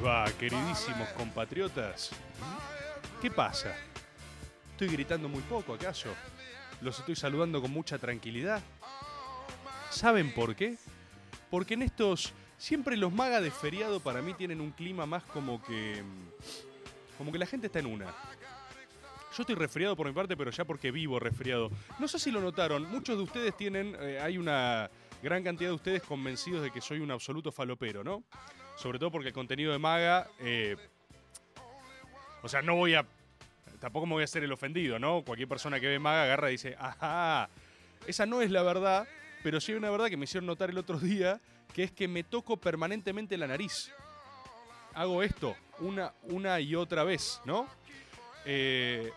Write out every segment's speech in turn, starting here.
Va, queridísimos compatriotas? ¿Qué pasa? ¿Estoy gritando muy poco, acaso? ¿Los estoy saludando con mucha tranquilidad? ¿Saben por qué? Porque en estos. Siempre los magas de feriado para mí tienen un clima más como que. Como que la gente está en una. Yo estoy resfriado por mi parte, pero ya porque vivo resfriado. No sé si lo notaron, muchos de ustedes tienen. eh, hay una gran cantidad de ustedes convencidos de que soy un absoluto falopero, ¿no? Sobre todo porque el contenido de maga. eh, o sea, no voy a. Tampoco me voy a hacer el ofendido, ¿no? Cualquier persona que ve maga agarra y dice, ajá. Esa no es la verdad, pero sí hay una verdad que me hicieron notar el otro día, que es que me toco permanentemente la nariz. Hago esto una, una y otra vez, ¿no? Eh,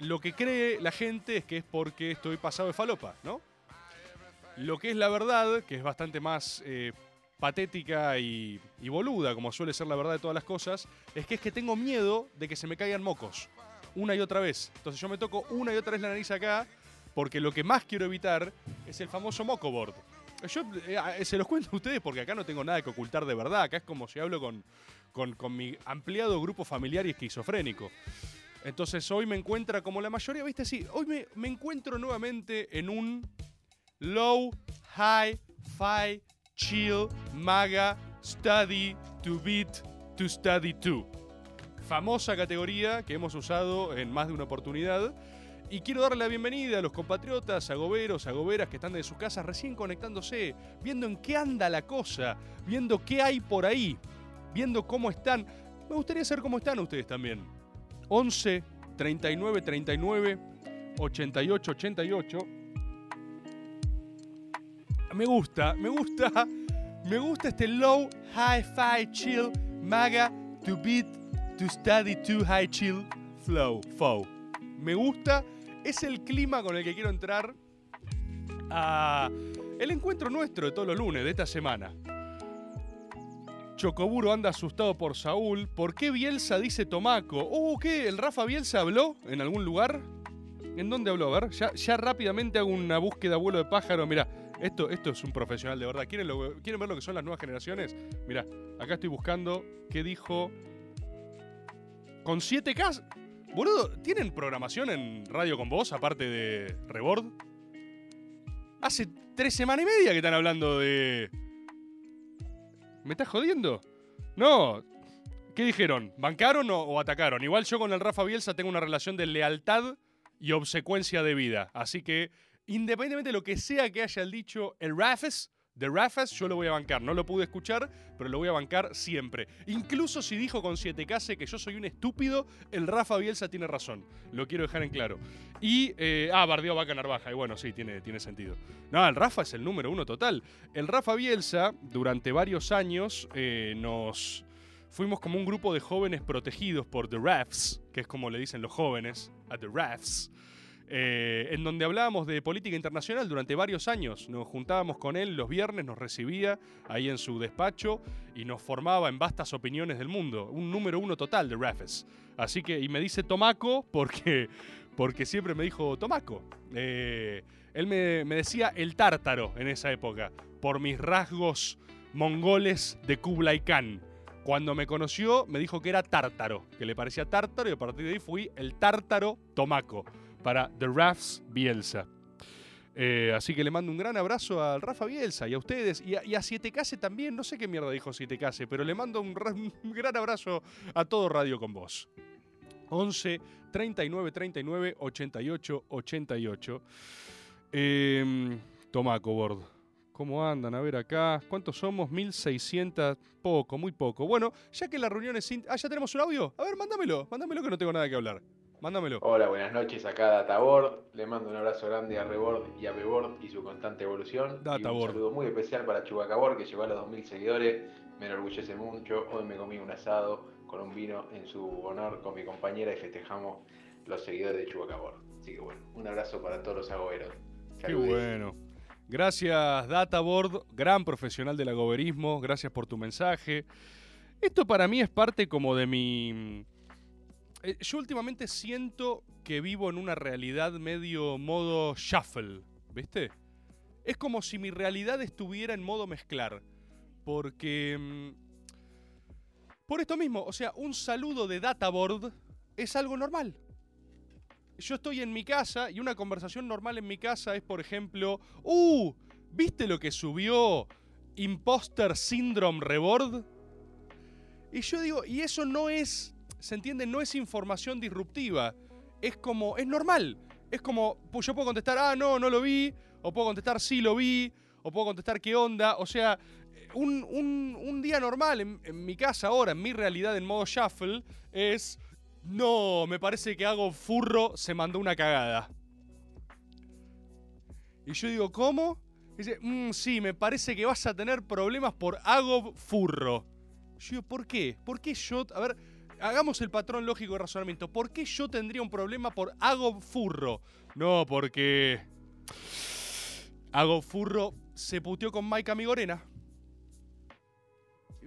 lo que cree la gente es que es porque estoy pasado de falopa, ¿no? Lo que es la verdad, que es bastante más eh, patética y, boluda, como suele ser la verdad de todas las cosas, es que es que tengo miedo de que se me caigan mocos. Una y otra vez. Entonces yo me toco una y otra vez la nariz acá, porque lo que más quiero evitar es el famoso moco board. Yo eh, se los cuento a ustedes porque acá no tengo nada que ocultar de verdad. Acá es como si hablo con, con, mi ampliado grupo familiar y esquizofrénico. Entonces hoy me encuentra como la mayoría, ¿viste? Sí, hoy me, me encuentro nuevamente en un low, high, fi, chill, maga, study, to beat, to study to. Famosa categoría que hemos usado en más de una oportunidad. Y quiero darle la bienvenida a los compatriotas, a goberos, a goberas que están de sus casas recién conectándose, viendo en qué anda la cosa, viendo qué hay por ahí, viendo cómo están. Me gustaría saber cómo están ustedes también. 11 39 39 88 88. Me gusta, me gusta, me gusta este low, high, fi, chill, maga, to beat, to study, to high, chill, flow, flow. Me gusta, es el clima con el que quiero entrar a el encuentro nuestro de todos los lunes de esta semana. Chocoburo anda asustado por Saúl. ¿Por qué Bielsa dice Tomaco? Oh, ¿qué? ¿El Rafa Bielsa habló en algún lugar? ¿En dónde habló? A ver, ya, ya rápidamente hago una búsqueda vuelo de pájaro. Mira, esto, esto es un profesional de verdad. ¿Quieren, ¿Quieren ver lo que son las nuevas generaciones? Mira, acá estoy buscando qué dijo. Con 7K. Boludo, ¿tienen programación en Radio con Vos aparte de Rebord? Hace tres semanas y media que están hablando de. ¿Me estás jodiendo? No. ¿Qué dijeron? ¿Bancaron o, o atacaron? Igual yo con el Rafa Bielsa tengo una relación de lealtad y obsecuencia de vida. Así que, independientemente de lo que sea que haya dicho el Rafes, de Rafes, yo lo voy a bancar. No lo pude escuchar, pero lo voy a bancar siempre. Incluso si dijo con 7K sé que yo soy un estúpido, el Rafa Bielsa tiene razón. Lo quiero dejar en claro. Y, eh, ah, bardeó Vaca Narvaja. Y bueno, sí, tiene, tiene sentido. No, el Rafa es el número uno total. El Rafa Bielsa, durante varios años, eh, nos fuimos como un grupo de jóvenes protegidos por The Rafs, que es como le dicen los jóvenes a The Rafs, eh, en donde hablábamos de política internacional durante varios años. Nos juntábamos con él los viernes, nos recibía ahí en su despacho y nos formaba en vastas opiniones del mundo. Un número uno total de Rafes. Así que, y me dice Tomaco porque, porque siempre me dijo Tomaco. Eh, él me, me decía el tártaro en esa época, por mis rasgos mongoles de Kublai Khan. Cuando me conoció, me dijo que era tártaro, que le parecía tártaro, y a partir de ahí fui el tártaro Tomaco para The Rafs Bielsa. Eh, así que le mando un gran abrazo al Rafa Bielsa y a ustedes y a, y a 7K también. No sé qué mierda dijo 7K, pero le mando un, ra- un gran abrazo a todo Radio con Vos. 11 39 39 88 88. Eh, Tomaco, Bord. ¿Cómo andan? A ver acá. ¿Cuántos somos? 1600. Poco, muy poco. Bueno, ya que la reunión es. Ah, ya tenemos un audio. A ver, mándamelo. Mándamelo que no tengo nada que hablar. Mándamelo. Hola, buenas noches acá Databord. Le mando un abrazo grande a Rebord y a Bebord y su constante evolución. Y un Databord. saludo muy especial para Chubacabor que llegó a los 2000 seguidores. Me enorgullece mucho. Hoy me comí un asado con un vino en su honor con mi compañera y festejamos los seguidores de Chubacabor. Así que bueno, un abrazo para todos los agoberos. Qué Saludis. bueno. Gracias, Databoard, gran profesional del agoberismo. Gracias por tu mensaje. Esto para mí es parte como de mi. Eh, Yo últimamente siento que vivo en una realidad medio modo shuffle, ¿viste? Es como si mi realidad estuviera en modo mezclar. Porque. mm, Por esto mismo, o sea, un saludo de Databoard es algo normal yo estoy en mi casa y una conversación normal en mi casa es, por ejemplo, ¡Uh! ¿Viste lo que subió Imposter Syndrome Reward? Y yo digo, y eso no es, ¿se entiende? No es información disruptiva. Es como, es normal. Es como, pues yo puedo contestar, ah, no, no lo vi. O puedo contestar, sí lo vi. O puedo contestar, ¿qué onda? O sea, un, un- día normal en, en mi casa ahora, en mi realidad en modo shuffle, es, no, me parece que hago furro, se mandó una cagada. Y yo digo, ¿cómo? Dice, "Mm, sí, me parece que vas a tener problemas por hago furro. Yo digo, ¿por qué? ¿Por qué yo? A ver, hagamos el patrón lógico de razonamiento. ¿Por qué yo tendría un problema por hago furro? No, porque. Hago furro se puteó con Maika Migorena. Y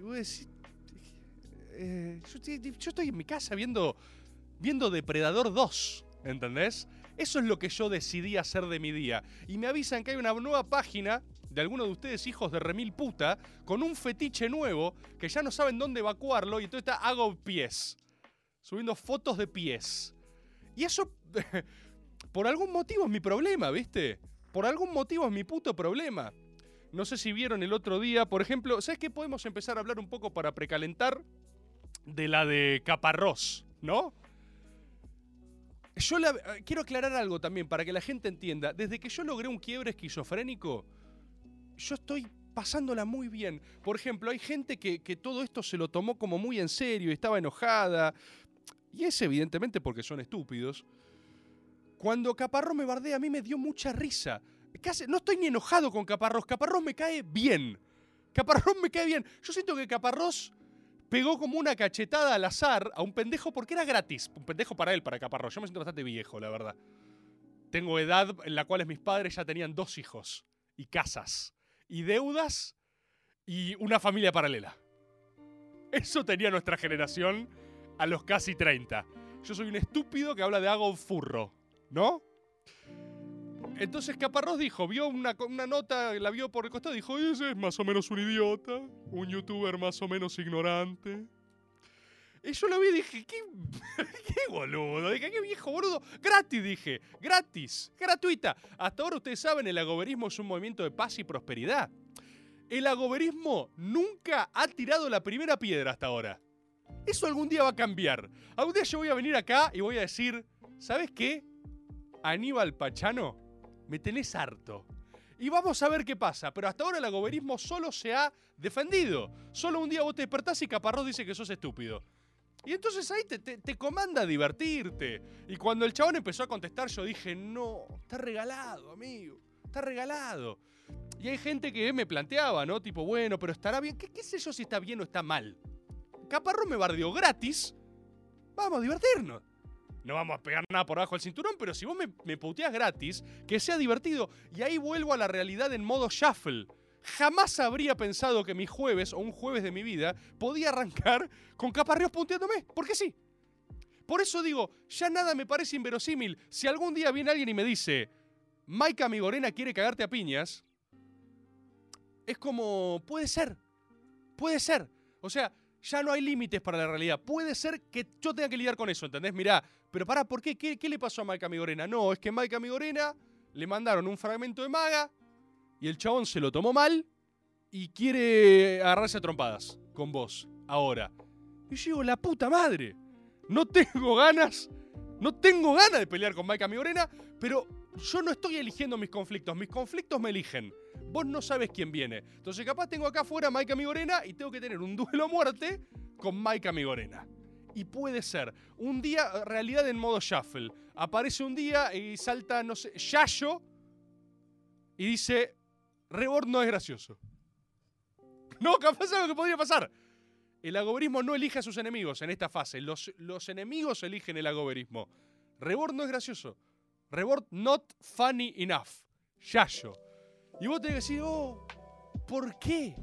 eh, yo, yo estoy en mi casa viendo, viendo Depredador 2, ¿entendés? Eso es lo que yo decidí hacer de mi día. Y me avisan que hay una nueva página de alguno de ustedes, hijos de remil puta, con un fetiche nuevo que ya no saben dónde evacuarlo y entonces está hago pies. Subiendo fotos de pies. Y eso, por algún motivo es mi problema, ¿viste? Por algún motivo es mi puto problema. No sé si vieron el otro día, por ejemplo, ¿sabes qué? Podemos empezar a hablar un poco para precalentar de la de Caparrós, ¿no? Yo eh, quiero aclarar algo también para que la gente entienda. Desde que yo logré un quiebre esquizofrénico, yo estoy pasándola muy bien. Por ejemplo, hay gente que, que todo esto se lo tomó como muy en serio y estaba enojada. Y es evidentemente porque son estúpidos. Cuando Caparrós me bardea, a mí me dio mucha risa. Casi- no estoy ni enojado con Caparrós. Caparrós me cae bien. Caparrós me cae bien. Yo siento que Caparrós pegó como una cachetada al azar a un pendejo porque era gratis. Un pendejo para él, para Caparrós. Yo me siento bastante viejo, la verdad. Tengo edad en la cual mis padres ya tenían dos hijos, y casas, y deudas, y una familia paralela. Eso tenía nuestra generación a los casi 30. Yo soy un estúpido que habla de hago furro, ¿no? Entonces Caparrós dijo, vio una, una nota, la vio por el costado dijo, ese es más o menos un idiota, un youtuber más o menos ignorante. Y yo lo vi y dije, qué, qué boludo, dije, qué viejo boludo. Gratis, dije, gratis, gratuita. Hasta ahora ustedes saben, el agoberismo es un movimiento de paz y prosperidad. El agoberismo nunca ha tirado la primera piedra hasta ahora. Eso algún día va a cambiar. Algún día yo voy a venir acá y voy a decir, ¿sabes qué? Aníbal Pachano, me tenés harto. Y vamos a ver qué pasa. Pero hasta ahora el agoberismo solo se ha defendido. Solo un día vos te despertás y Caparrós dice que sos estúpido. Y entonces ahí te, te- comanda divertirte. Y cuando el chabón empezó a contestar, yo dije, no, está regalado, amigo. Está regalado. Y hay gente que me planteaba, ¿no? Tipo, bueno, pero estará bien. ¿Qué, qué sé yo si está bien o está mal? Caparrós me bardeó gratis. Vamos a divertirnos. No vamos a pegar nada por abajo del cinturón, pero si vos me, me gratis, que sea divertido. Y ahí vuelvo a la realidad en modo shuffle. Jamás habría pensado que mi jueves o un jueves de mi vida podía arrancar con Caparrós punteándome. Porque sí. Por eso digo, ya nada me parece inverosímil. Si algún día viene alguien y me dice, Maika Migorena quiere cagarte a piñas, es como, puede ser. Puede ser. O sea, ya no hay límites para la realidad. Puede ser que yo tenga que lidiar con eso, ¿entendés? Mirá, pero pará, ¿por qué? ¿Qué, qué le pasó a Maika Migorena? No, es que Maika Migorena le mandaron un fragmento de maga y el chabón se lo tomó mal y quiere agarrarse a trompadas con vos, ahora. Y yo digo, la puta madre. No tengo ganas, no tengo ganas de pelear con Maika Migorena, pero yo no estoy eligiendo mis conflictos, mis conflictos me eligen. Vos no sabes quién viene. Entonces capaz tengo acá afuera a Maika Migorena y tengo que tener un duelo a muerte con Maika Migorena. Y puede ser un día, realidad en modo shuffle. Aparece un día y salta, no sé, Yayo y dice, Reborn no es gracioso. No, capaz es lo que podría pasar. El agoberismo no elige a sus enemigos en esta fase. Los, los enemigos eligen el agoberismo. Reborn no es gracioso. Reborn not funny enough. Yayo. Y vos tenés que decir, oh, ¿por qué?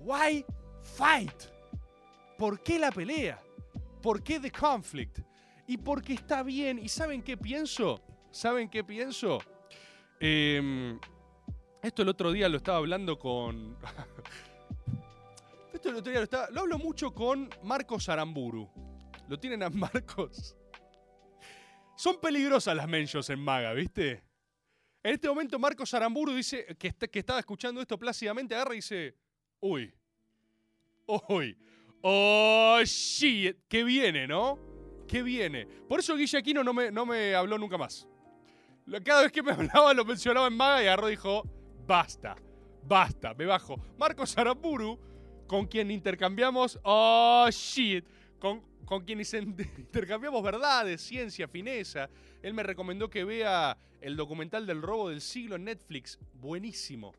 Why fight? ¿Por qué la pelea? ¿Por qué the conflict? Y porque está bien. ¿Y saben qué pienso? ¿Saben qué pienso? Em, esto el otro día lo estaba hablando con. esto el otro día lo estaba. Lo hablo mucho con Marcos Aramburu. ¿Lo tienen a Marcos? Son peligrosas las mentions en Maga, ¿viste? En este momento Marcos Aramburu dice que, está- que estaba escuchando esto plácidamente, agarra y dice, uy, uy, oh shit, que viene, ¿no? Que viene. Por eso Guille Aquino no me, no me habló nunca más. Cada vez que me hablaba lo mencionaba en Maga y agarró y dijo, basta, basta, me bajo. Marcos Aramburu, con quien intercambiamos, oh shit, con, con quien intercambiamos verdades, ciencia, fineza. Él me recomendó que vea el documental del robo del siglo en Netflix. Buenísimo,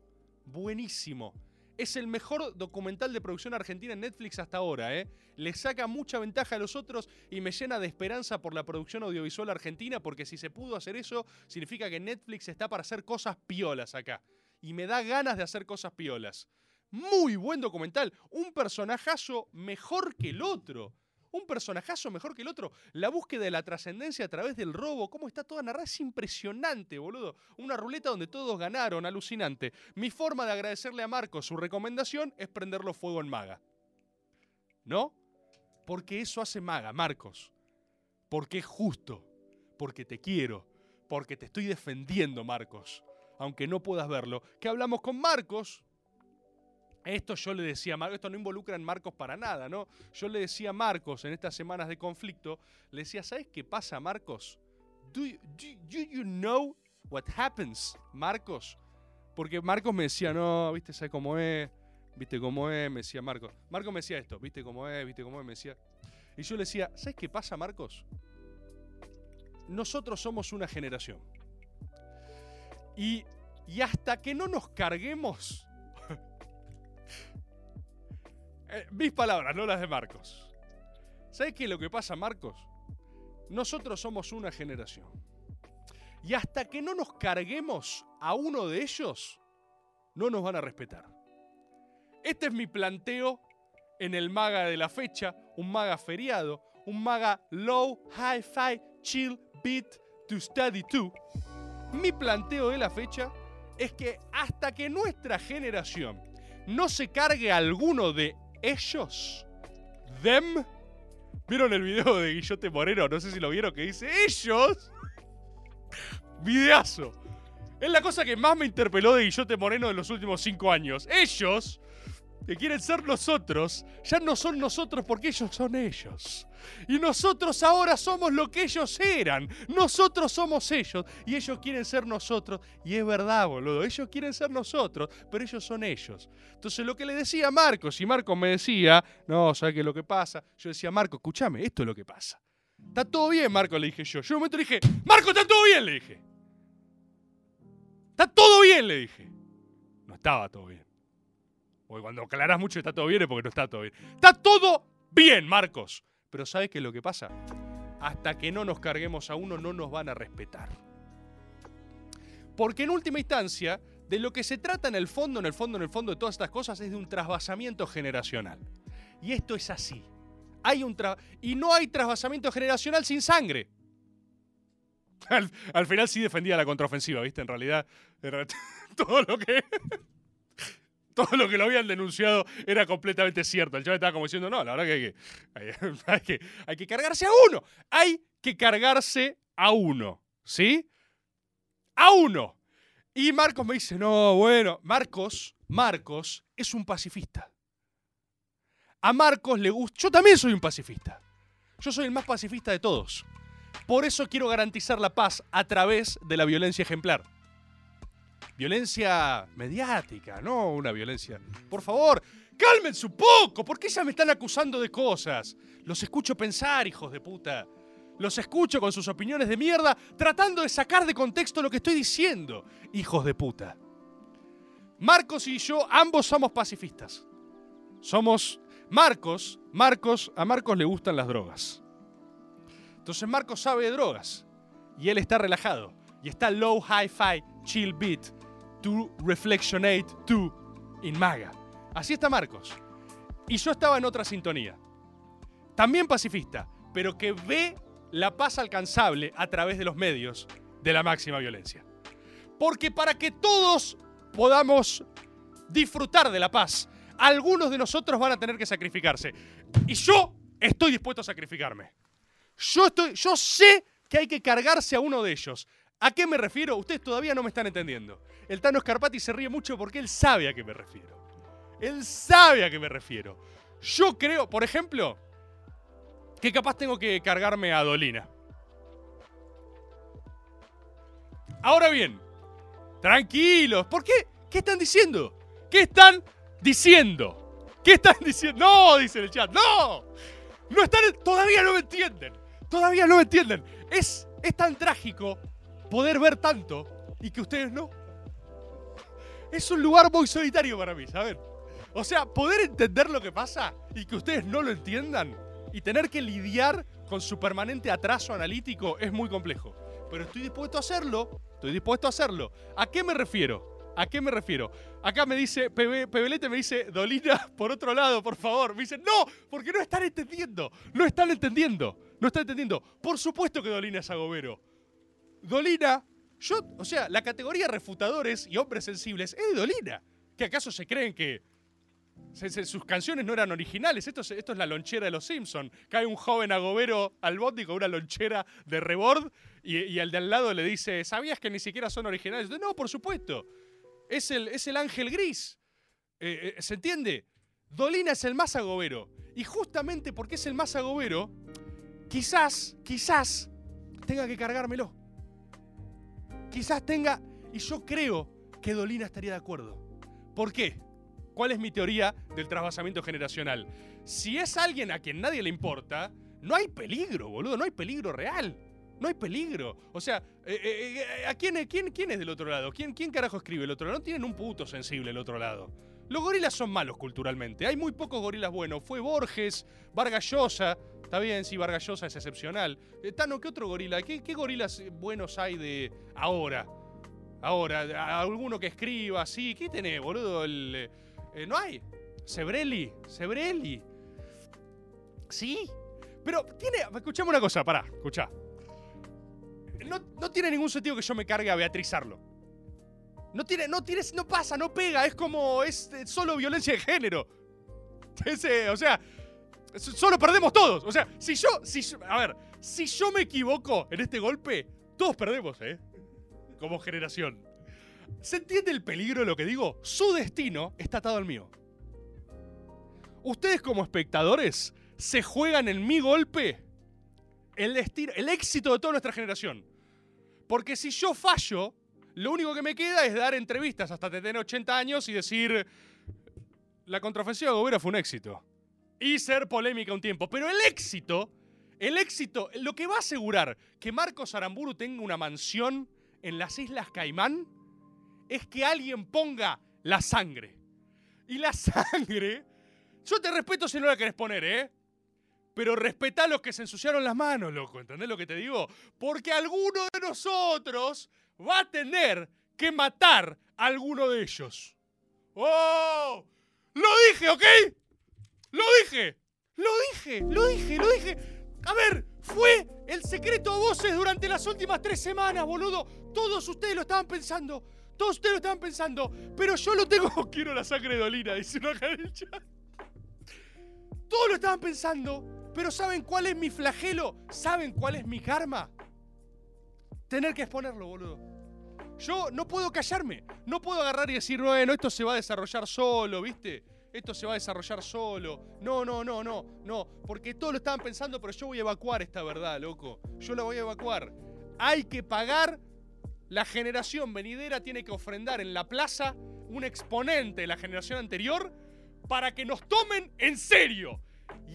buenísimo. Es el mejor documental de producción argentina en Netflix hasta ahora, ¿eh? Le saca mucha ventaja a los otros y me llena de esperanza por la producción audiovisual argentina, porque si se pudo hacer eso, significa que Netflix está para hacer cosas piolas acá. Y me da ganas de hacer cosas piolas. Muy buen documental. Un personajazo mejor que el otro. Un personajazo mejor que el otro. La búsqueda de la trascendencia a través del robo, cómo está toda narrada, es impresionante, boludo. Una ruleta donde todos ganaron, alucinante. Mi forma de agradecerle a Marcos su recomendación es prenderlo fuego en Maga. ¿No? Porque eso hace Maga, Marcos. Porque es justo. Porque te quiero. Porque te estoy defendiendo, Marcos. Aunque no puedas verlo. Que hablamos con Marcos, esto yo le decía a esto no involucra en Marcos para nada, ¿no? Yo le decía a Marcos en estas semanas de conflicto, le decía, ¿sabes qué pasa, Marcos? Do you, do you know what happens, Marcos? Porque Marcos me decía, no, viste, ¿sabes cómo es? ¿Viste cómo es? Me decía Marcos. Marcos me decía esto, ¿viste cómo es? ¿Viste cómo es? Me decía. Y yo le decía, ¿sabes qué pasa, Marcos? Nosotros somos una generación. Y, y hasta que no nos carguemos eh, mis palabras, no las de Marcos. ¿Sabes qué es lo que pasa, Marcos? Nosotros somos una generación. Y hasta que no nos carguemos a uno de ellos, no nos van a respetar. Este es mi planteo en el maga de la fecha, un maga feriado, un maga low, hi-fi, chill, beat to study to. Mi planteo de la fecha es que hasta que nuestra generación no se cargue alguno de ellos, them, ¿vieron el video de Guillote Moreno? No sé si lo vieron que dice ellos. Videazo. Es la cosa que más me interpeló de Guillote Moreno en los últimos cinco años. Ellos, que quieren ser nosotros, ya no son nosotros porque ellos son ellos. Y nosotros ahora somos lo que ellos eran. Nosotros somos ellos y ellos quieren ser nosotros. Y es verdad, boludo. Ellos quieren ser nosotros, pero ellos son ellos. Entonces lo que le decía Marcos, y Marcos me decía, no, ¿sabes qué es lo que pasa? Yo decía, Marco, escúchame, esto es lo que pasa. Está todo bien, Marco, le dije yo. Yo un momento le dije, Marco, está todo bien, le dije. Está todo bien, le dije. No estaba todo bien. Porque cuando aclarás mucho está todo bien es porque no está todo bien. Está todo bien, Marcos. Pero ¿sabes qué es lo que pasa? Hasta que no nos carguemos a uno, no nos van a respetar. Porque en última instancia, de lo que se trata en el fondo, en el fondo, en el fondo de todas estas cosas es de un trasvasamiento generacional. Y esto es así. Hay un tra- y no hay trasvasamiento generacional sin sangre. Al, al final sí defendía la contraofensiva, ¿viste? En realidad, en realidad, todo lo que todo lo que lo habían denunciado era completamente cierto. El chaval estaba como diciendo, no, la verdad que hay que, que, hay que cargarse a uno. Hay que cargarse a uno, ¿sí? A uno. Y Marcos me dice, no, bueno, Marcos, Marcos es un pacifista. A Marcos le gusta, yo también soy un pacifista. Yo soy el más pacifista de todos. Por eso quiero garantizar la paz a través de la violencia ejemplar. Violencia mediática, no una violencia. Por favor, cálmense un poco, ¿por qué ya me están acusando de cosas? Los escucho pensar, hijos de puta. Los escucho con sus opiniones de mierda, tratando de sacar de contexto lo que estoy diciendo, hijos de puta. Marcos y yo, ambos somos pacifistas. Somos Marcos, Marcos, a Marcos le gustan las drogas. Entonces Marcos sabe de drogas y él está relajado y está low hi-fi chill beat to reflectionate to in maga. Así está Marcos. Y yo estaba en otra sintonía. También pacifista, pero que ve la paz alcanzable a través de los medios de la máxima violencia. Porque para que todos podamos disfrutar de la paz, algunos de nosotros van a tener que sacrificarse. Y yo estoy dispuesto a sacrificarme. Yo, estoy, yo sé que hay que cargarse a uno de ellos. ¿A qué me refiero? Ustedes todavía no me están entendiendo. El Tano Scarpati se ríe mucho porque él sabe a qué me refiero. Él sabe a qué me refiero. Yo creo, por ejemplo, que capaz tengo que cargarme a Dolina. Ahora bien, tranquilos. ¿Por qué? ¿Qué están diciendo? ¿Qué están diciendo? ¿Qué están diciendo? No, dice el chat. No. No están. Todavía no me entienden. Todavía no me entienden. Es, es tan trágico poder ver tanto y que ustedes no. Es un lugar muy solitario para mí, ¿saben? O sea, poder entender lo que pasa y que ustedes no lo entiendan y tener que lidiar con su permanente atraso analítico es muy complejo. Pero estoy dispuesto a hacerlo, estoy dispuesto a hacerlo. ¿A qué me refiero? ¿A qué me refiero? Acá me dice, Pebe- Pebelete me dice, Dolina, por otro lado, por favor. Me dice, no, porque no están entendiendo, no están entendiendo, no están entendiendo. Por supuesto que Dolina es agobero. Dolina, yo, o sea, la categoría refutadores y hombres sensibles es de Dolina. ¿Que acaso se creen que sus canciones no eran originales? Esto es, esto es la lonchera de los Simpson. Cae un joven agobero al bondi con una lonchera de rebord y, y al de al lado le dice, ¿sabías que ni siquiera son originales? No, por supuesto. Es el, es el ángel gris. Eh, eh, ¿Se entiende? Dolina es el más agobero. Y justamente porque es el más agobero, quizás, quizás tenga que cargármelo. Quizás tenga. Y yo creo que Dolina estaría de acuerdo. ¿Por qué? ¿Cuál es mi teoría del trasvasamiento generacional? Si es alguien a quien nadie le importa, no hay peligro, boludo, no hay peligro real. No hay peligro. O sea, eh, eh, eh, ¿a quién, quién, quién es del otro lado? ¿Quién, ¿Quién carajo escribe el otro lado? No tienen un puto sensible el otro lado. Los gorilas son malos culturalmente. Hay muy pocos gorilas buenos. Fue Borges, Vargas Llosa. Está bien, sí, Vargas Llosa es excepcional. Eh, Tano, ¿qué otro gorila? ¿Qué, gorilas buenos hay de ahora? Ahora, alguno que escriba, sí. ¿Qué tenés, boludo? El, eh, no hay. Sebrelli, Sebrelli. Sí. Pero tiene. Escuchame una cosa, pará, escuchá. No, no tiene ningún sentido que yo me cargue a beatrizarlo. No tiene, no tiene, no pasa, no pega, es como, es solo violencia de género. Ese, o sea, solo perdemos todos. O sea, si yo, si yo- a ver, si yo me equivoco en este golpe, todos perdemos, ¿eh? Como generación. ¿Se entiende el peligro de lo que digo? Su destino está atado al mío. Ustedes como espectadores se juegan en mi golpe el destino, el éxito de toda nuestra generación. Porque si yo fallo, lo único que me queda es dar entrevistas hasta tener 80 años y decir la contraofensiva de Gobera fue un éxito. Y ser polémica un tiempo. Pero el éxito, el éxito, lo que va a asegurar que Marcos Aramburu tenga una mansión en las Islas Caimán es que alguien ponga la sangre. Y la sangre, yo te respeto si no la querés poner, ¿eh? Pero respetá a los que se ensuciaron las manos, loco. ¿Entendés lo que te digo? Porque alguno de nosotros va a tener que matar a alguno de ellos. ¡Oh! ¡Lo dije, ok! ¡Lo dije! ¡Lo dije! ¡Lo dije! ¡Lo dije! A ver, fue el secreto a voces durante las últimas tres semanas, boludo. Todos ustedes lo estaban pensando. Todos ustedes lo estaban pensando. Pero yo lo tengo. Quiero la sangre de Dolina, dice el chat. Todos lo estaban pensando. Pero ¿saben cuál es mi flagelo? ¿Saben cuál es mi karma? Tener que exponerlo, boludo. Yo no puedo callarme. No puedo agarrar y decir, bueno, esto se va a desarrollar solo, ¿viste? Esto se va a desarrollar solo. No, no, no, no, no. Porque todos lo estaban pensando, pero yo voy a evacuar esta verdad, loco. Yo la voy a evacuar. Hay que pagar la generación venidera tiene que ofrendar en la plaza un exponente de la generación anterior para que nos tomen en serio.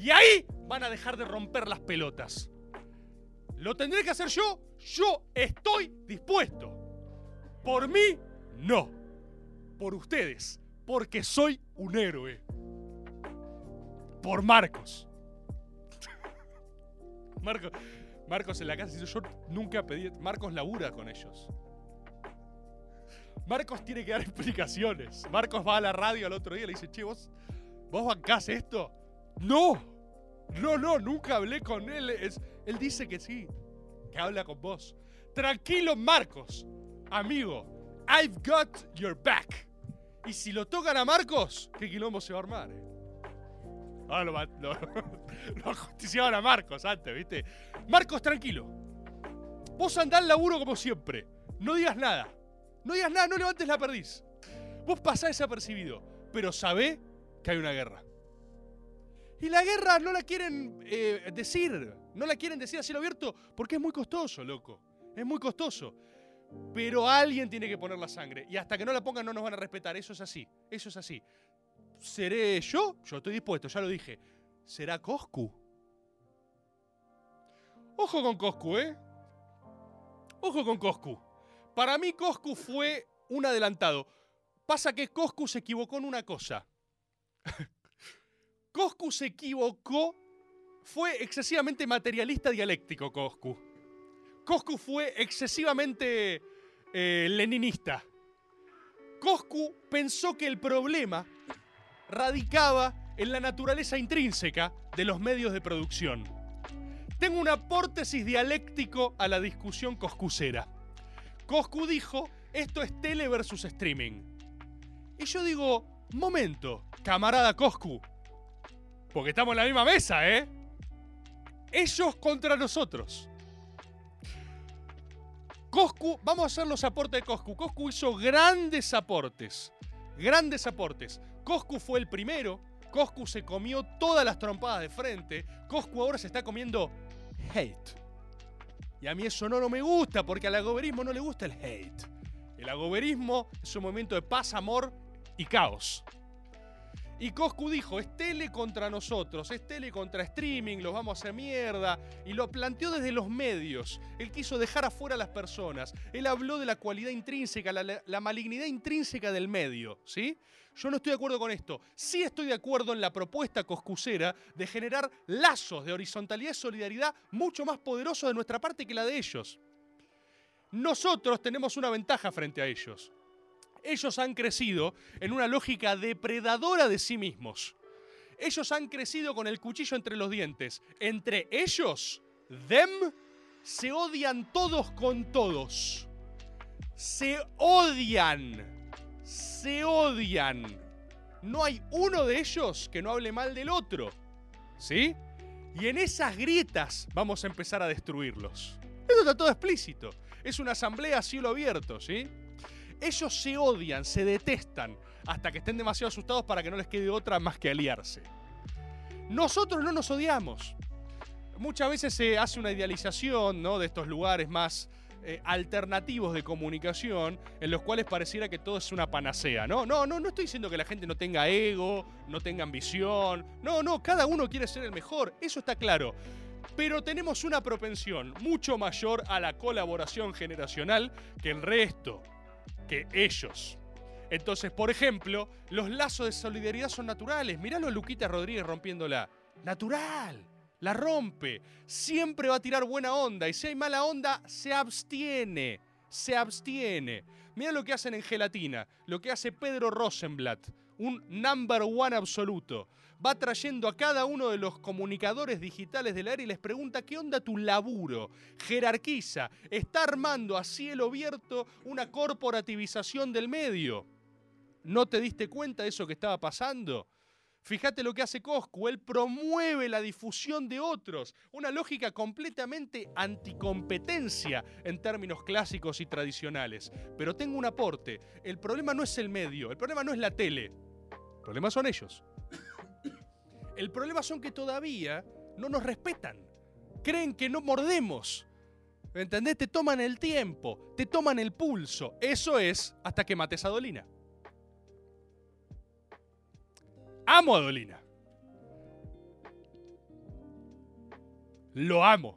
Y ahí van a dejar de romper las pelotas. ¿Lo tendré que hacer yo? Yo estoy dispuesto. Por mí, no. Por ustedes, porque soy un héroe. Por Marcos. Marcos, Marcos en la casa yo nunca pedí... Marcos labura con ellos. Marcos tiene que dar explicaciones. Marcos va a la radio al otro día y le dice, che, vos, vos bancás esto. No, no, no, nunca hablé con él. Es- él dice que sí, que habla con vos. Tranquilo, Marcos. Amigo, I've got your back. Y si lo tocan a Marcos, ¿qué quilombo se va a armar? eh? Ah, lo, lo, lo ajusticiaban a Marcos antes, ¿viste? Marcos, tranquilo. Vos andá al laburo como siempre. No digas nada. No digas nada, no levantes la perdiz. Vos pasás desapercibido, pero sabé que hay una guerra. Y la guerra no la quieren eh, decir, no la quieren decir a cielo abierto porque es muy costoso, loco. Es muy costoso. Pero alguien tiene que poner la sangre. Y hasta que no la pongan no nos van a respetar. Eso es así. Eso es así. ¿Seré yo? Yo estoy dispuesto, ya lo dije. ¿Será Coscu? Ojo con Coscu, ¿eh? Ojo con Coscu. Para mí Coscu fue un adelantado. Pasa que Coscu se equivocó en una cosa. Coscu se equivocó. Fue excesivamente materialista dialéctico, Coscu. Coscu fue excesivamente eh, leninista. Coscu pensó que el problema radicaba en la naturaleza intrínseca de los medios de producción. Tengo un apórtesis dialéctico a la discusión coscucera. Coscu dijo, esto es tele versus streaming. Y yo digo, momento, camarada Coscu. Porque estamos en la misma mesa, ¿eh? Ellos contra nosotros. Coscu, vamos a hacer los aportes de Coscu. Coscu hizo grandes aportes. Grandes aportes. Coscu fue el primero. Coscu se comió todas las trompadas de frente. Coscu ahora se está comiendo hate. Y a mí eso no, no me gusta, porque al agoberismo no le gusta el hate. El agoberismo es un movimiento de paz, amor y caos. Y Coscu dijo, es tele contra nosotros, es tele contra streaming, los vamos a hacer mierda. Y lo planteó desde los medios. Él quiso dejar afuera a las personas. Él habló de la cualidad intrínseca, la, malignidad intrínseca del medio, ¿sí? Yo no estoy de acuerdo con esto. Sí estoy de acuerdo en la propuesta coscucera de generar lazos de horizontalidad y solidaridad mucho más poderosos de nuestra parte que la de ellos. Nosotros tenemos una ventaja frente a ellos. Ellos han crecido en una lógica depredadora de sí mismos. Ellos han crecido con el cuchillo entre los dientes. Entre ellos, them, se odian todos con todos. Se odian. Se odian. No hay uno de ellos que no hable mal del otro. ¿Sí? Y en esas grietas vamos a empezar a destruirlos. Eso está todo explícito. Es una asamblea a cielo abierto, ¿sí? Ellos se odian, se detestan, hasta que estén demasiado asustados para que no les quede otra más que aliarse. Nosotros no nos odiamos. Muchas veces se hace una idealización de estos lugares más eh, alternativos de comunicación, en los cuales pareciera que todo es una panacea. No, no, no, no estoy diciendo que la gente no tenga ego, no tenga ambición. No, no, cada uno quiere ser el mejor, eso está claro. Pero tenemos una propensión mucho mayor a la colaboración generacional que el resto que ellos. Entonces, por ejemplo, los lazos de solidaridad son naturales. Miralo a Luquita Rodríguez rompiéndola. Natural. La rompe. Siempre va a tirar buena onda. Y si hay mala onda, se abstiene. Se abstiene. Mira lo que hacen en gelatina. Lo que hace Pedro Rosenblatt. Un number one absoluto. Va trayendo a cada uno de los comunicadores digitales del área y les pregunta qué onda tu laburo. Jerarquiza. Está armando a cielo abierto una corporativización del medio. ¿No te diste cuenta de eso que estaba pasando? Fíjate lo que hace Coscu, él promueve la difusión de otros, una lógica completamente anticompetencia en términos clásicos y tradicionales. Pero tengo un aporte, el problema no es el medio, el problema no es la tele, el problema son ellos. El problema son que todavía no nos respetan, creen que no mordemos. ¿Entendés? Te toman el tiempo, te toman el pulso. Eso es hasta que mates a Dolina. Amo a Dolina. Lo amo.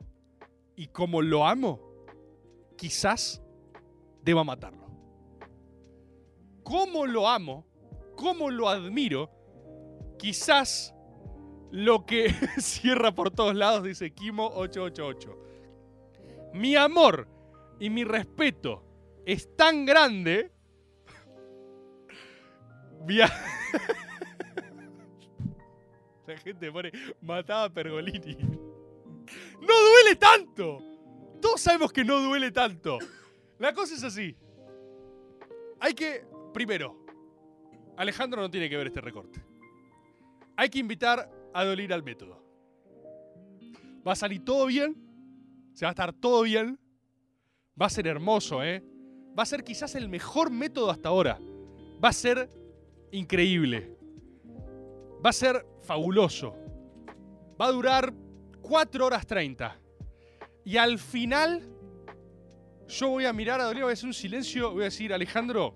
Y como lo amo, quizás deba matarlo. Como lo amo, como lo admiro, quizás lo que cierra por todos lados, dice Kimo888. Mi amor y mi respeto es tan grande. Mi a- La gente pone mataba a Pergolini. ¡No duele tanto! Todos sabemos que no duele tanto. La cosa es así. Hay que. Primero, Alejandro no tiene que ver este recorte. Hay que invitar a Dolina al método. Va a salir todo bien. Se va a estar todo bien. Va a ser hermoso, ¿eh? Va a ser quizás el mejor método hasta ahora. Va a ser increíble. Va a ser fabuloso. Va a durar 4 horas 30. Y al final, yo voy a mirar a Dolina, voy a hacer un silencio, voy a decir, Alejandro,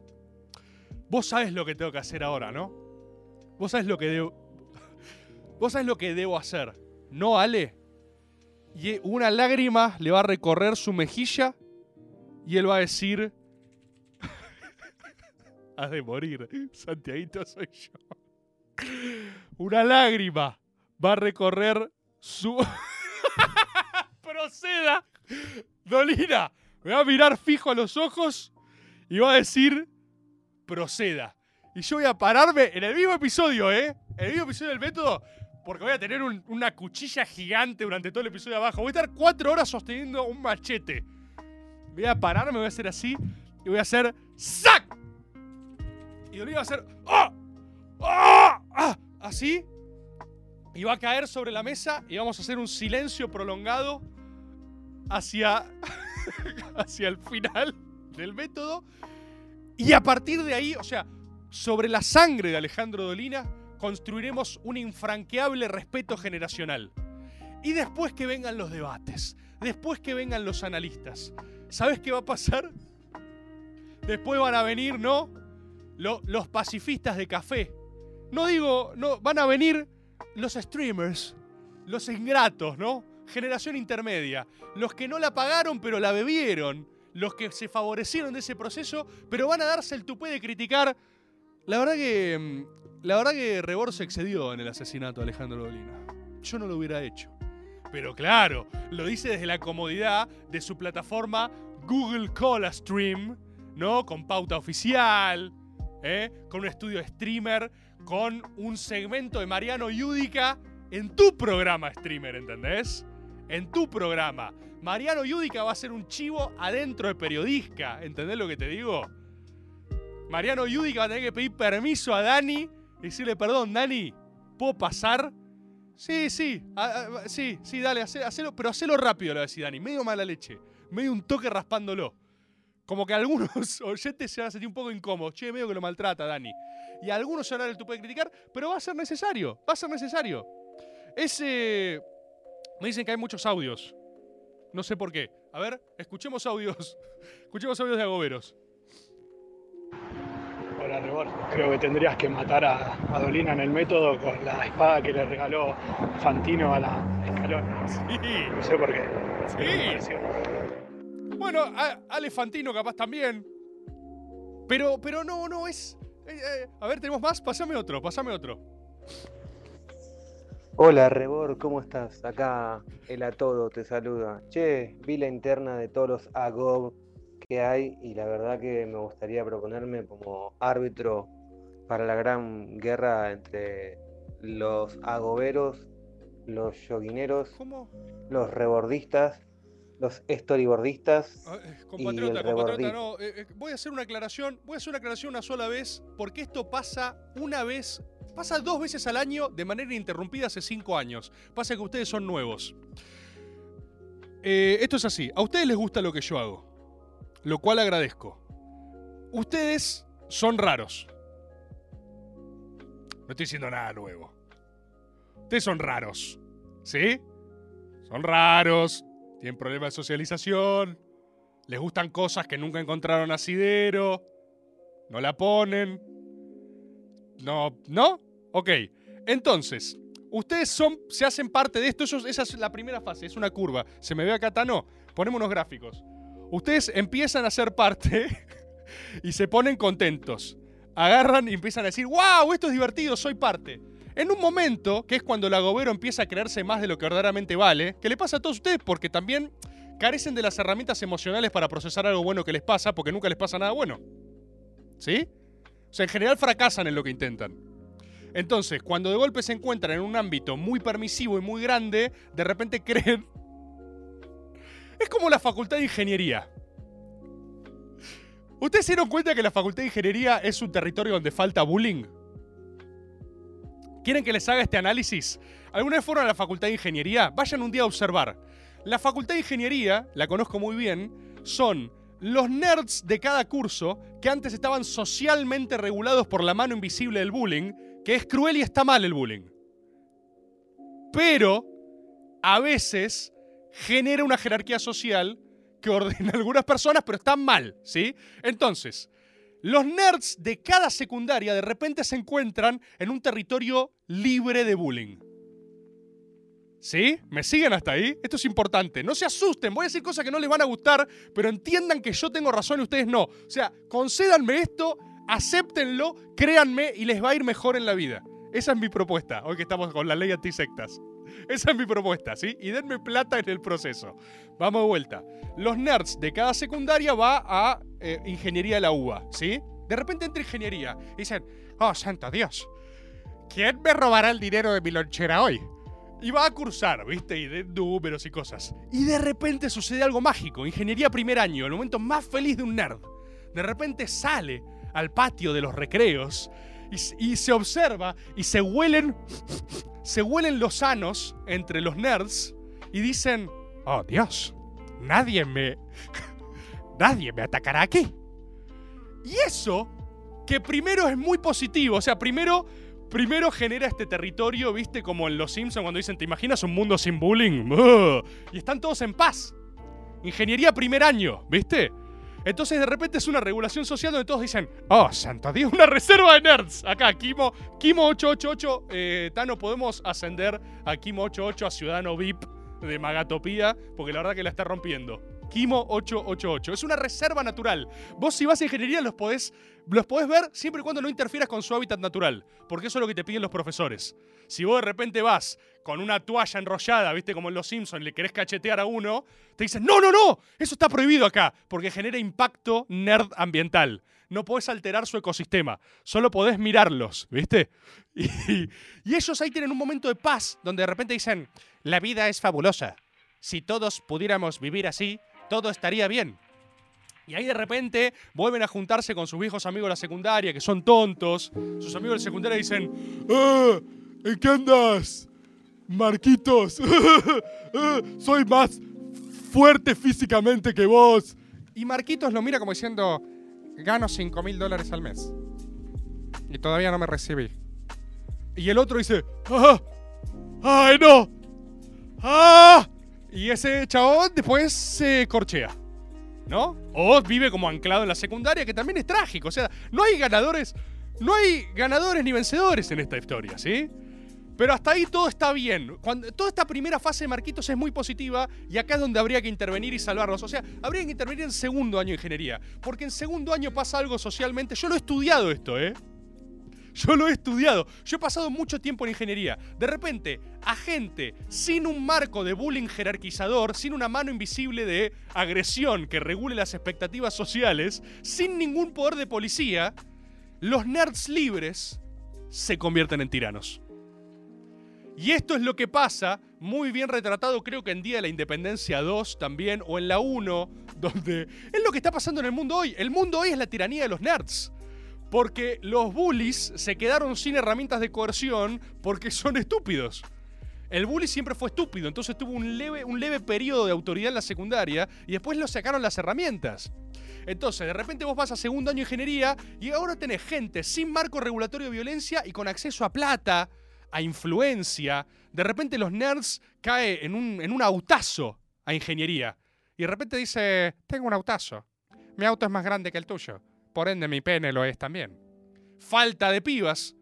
vos sabes lo que tengo que hacer ahora, ¿no? Vos sabes lo que debo. Vos sabes lo que debo hacer, ¿no, Ale? Y una lágrima le va a recorrer su mejilla y él va a decir. Has de morir, Santiaguito soy yo. Una lágrima va a recorrer su. Proceda. Dolina me va a mirar fijo a los ojos y va a decir. Proceda. Y yo voy a pararme en el mismo episodio, ¿eh? En el mismo episodio del método. Porque voy a tener un- una cuchilla gigante durante todo el episodio abajo. Voy a estar cuatro horas sosteniendo un machete. Voy a pararme, voy a hacer así. Y voy a hacer. ¡Sac! Y Dolina va a hacer. ¡Ah! ¡Ah! ¡Ah! Así. Y va a caer sobre la mesa y vamos a hacer un silencio prolongado hacia, hacia el final del método. Y a partir de ahí, o sea, sobre la sangre de Alejandro Dolina, construiremos un infranqueable respeto generacional. Y después que vengan los debates, después que vengan los analistas, ¿sabes qué va a pasar? Después van a venir, ¿no? Lo- los pacifistas de café. No digo, no, van a venir los streamers, los ingratos, ¿no? Generación intermedia, los que no la pagaron pero la bebieron, los que se favorecieron de ese proceso, pero van a darse el tupé de criticar. La verdad que mm, la verdad que Rebor se excedió en el asesinato de Alejandro Dolina. Yo no lo hubiera hecho. Pero claro, lo dice desde la comodidad de su plataforma Google Cola Stream, ¿no? Con pauta oficial, ¿eh? con un estudio streamer, con un segmento de Mariano Yudica en tu programa streamer, ¿entendés? En tu programa. Mariano Yudica va a ser un chivo adentro de periodisca, ¿entendés lo que te digo? Mariano Yudica va a tener que pedir permiso a Dani decirle, perdón, Dani, ¿puedo pasar? Sí, sí, ah, ah, sí, sí, dale, hacelo, hacelo, pero hacelo rápido, le va a decir Dani, medio mala leche, medio un toque raspándolo. Como que algunos oyentes se van a sentir un poco incómodos, che, medio que lo maltrata Dani. Y algunos se van a dar el tupe de criticar, pero va a ser necesario, va a ser necesario. Ese... Me dicen que hay muchos audios. No sé por qué. A ver, escuchemos audios. Escuchemos audios de agoberos. Rebor. Creo que tendrías que matar a, a Dolina en el método con la espada que le regaló Fantino a la Escalón. Sí, No sé por qué. sí. Bueno, a- Ale Fantino capaz también. Pero, pero no, no, es... eh, eh, a ver, ¿tenemos más? Pásame otro, pásame otro. Hola Rebor, ¿cómo estás? Acá el a todo te saluda. Che, vi la interna de todos los AGOB que hay y la verdad que me gustaría proponerme como árbitro para la gran guerra entre los agoberos, los yoguineros, ¿Cómo? los rebordistas, los storyboardistas Ah, eh, y Compatriota, el compatriota, no. eh, eh, voy a hacer una aclaración. Voy a hacer una aclaración una sola vez. Porque esto pasa una vez. Pasa dos veces al año de manera ininterrumpida hace cinco años. Pasa que ustedes son nuevos. Eh, esto es así. A ustedes les gusta lo que yo hago. Lo cual agradezco. Ustedes son raros. No estoy diciendo nada nuevo. Ustedes son raros. ¿Sí? Son raros. tienen problemas de socialización, les gustan cosas que nunca encontraron asidero, no la ponen. No, ¿no? Ok. Entonces, ustedes son, se hacen parte de esto, eso- esa es la primera fase, es una curva. ¿Se me ve acá, Tano? Ponemos unos gráficos. Ustedes empiezan a ser parte y se ponen contentos. Agarran y empiezan a decir, wow, esto es divertido, soy parte. En un momento, que es cuando el agobero empieza a creerse más de lo que verdaderamente vale, que le pasa a todos ustedes porque también carecen de las herramientas emocionales para procesar algo bueno que les pasa, porque nunca les pasa nada bueno. ¿Sí? O sea, en general fracasan en lo que intentan. Entonces, cuando de golpe se encuentran en un ámbito muy permisivo y muy grande, de repente creen... Es como la facultad de ingeniería. ¿Ustedes se dieron cuenta que la facultad de ingeniería es un territorio donde falta bullying? ¿Quieren que les haga este análisis? ¿Alguna vez fueron a la facultad de ingeniería? Vayan un día a observar. La facultad de ingeniería, la conozco muy bien, son los nerds de cada curso que antes estaban socialmente regulados por la mano invisible del bullying, que es cruel y está mal el bullying. Pero a veces genera una jerarquía social que ordena a algunas personas, pero está mal, ¿sí? Entonces, los nerds de cada secundaria de repente se encuentran en un territorio libre de bullying. ¿Sí? ¿Me siguen hasta ahí? Esto es importante. No se asusten, voy a decir cosas que no les van a gustar, pero entiendan que yo tengo razón y ustedes no. O sea, concédanme esto, acéptenlo, créanme y les va a ir mejor en la vida. Esa es mi propuesta, hoy que estamos con la ley antisectas. Esa es mi propuesta, ¿sí? Y denme plata en el proceso. Vamos de vuelta. Los nerds de cada secundaria va a eh, ingeniería de la UBA, ¿sí? De repente entra ingeniería y dicen, oh, santo Dios, ¿quién me robará el dinero de mi lonchera hoy? Y va a cursar, ¿viste? Y de números y cosas. Y de repente sucede algo mágico. Ingeniería primer año, el momento más feliz de un nerd. De repente sale al patio de los recreos y, se observa y se huelen, se huelen los sanos entre los nerds y dicen, oh Dios, nadie me, nadie me atacará aquí. Y eso, que primero es muy positivo, o sea, primero, primero genera este territorio, viste, como en Los Simpsons cuando dicen, ¿te imaginas un mundo sin bullying? Y están todos en paz. Ingeniería primer año, ¿viste? Entonces de repente es una regulación social donde todos dicen, oh, santo Dios, una reserva de nerds. Acá, Kimo, Kimo 888, eh, Tano, podemos ascender a Kimo 88 a Ciudadano VIP de Magatopía, porque la verdad que la está rompiendo. Kimo 888. Es una reserva natural. Vos si vas a ingeniería los podés, los podés ver siempre y cuando no interfieras con su hábitat natural, porque eso es lo que te piden los profesores. Si vos de repente vas con una toalla enrollada, viste como en Los Simpsons, le querés cachetear a uno, te dicen, no, no, no, eso está prohibido acá, porque genera impacto nerd ambiental. No podés alterar su ecosistema, solo podés mirarlos, ¿viste? Y, y ellos ahí tienen un momento de paz, donde de repente dicen, la vida es fabulosa. Si todos pudiéramos vivir así, todo estaría bien. Y ahí de repente vuelven a juntarse con sus viejos amigos de la secundaria, que son tontos. Sus amigos de la secundaria dicen, "Ah, ¿en qué andas? Marquitos, Ah, soy más fuerte físicamente que vos. Y Marquitos lo mira como diciendo, gano 5 mil dólares al mes. Y todavía no me recibí. Y el otro dice, ¡Ah! ¡Ay, no! ¡Ah! Y ese chabón después se corchea. ¿No? O vive como anclado en la secundaria, que también es trágico. O sea, no hay ganadores. No hay ganadores ni vencedores en esta historia, ¿sí? Pero hasta ahí todo está bien. Cuando, toda esta primera fase de Marquitos es muy positiva y acá es donde habría que intervenir y salvarlos. O sea, habría que intervenir en segundo año de ingeniería. Porque en segundo año pasa algo socialmente. Yo lo he estudiado esto, ¿eh? Yo lo he estudiado. Yo he pasado mucho tiempo en ingeniería. De repente, a gente sin un marco de bullying jerarquizador, sin una mano invisible de agresión que regule las expectativas sociales, sin ningún poder de policía, los nerds libres se convierten en tiranos. Y esto es lo que pasa, muy bien retratado creo que en Día de la Independencia 2 también, o en la 1, donde es lo que está pasando en el mundo hoy. El mundo hoy es la tiranía de los nerds. Porque los bullies se quedaron sin herramientas de coerción porque son estúpidos. El bully siempre fue estúpido, entonces tuvo un leve, un leve periodo de autoridad en la secundaria y después lo sacaron las herramientas. Entonces, de repente vos vas a segundo año de ingeniería y ahora tenés gente sin marco regulatorio de violencia y con acceso a plata, a influencia. De repente los nerds caen en un, en un autazo a ingeniería. Y de repente dice, tengo un autazo. Mi auto es más grande que el tuyo. Por ende, mi pene lo es también. Falta de pibas.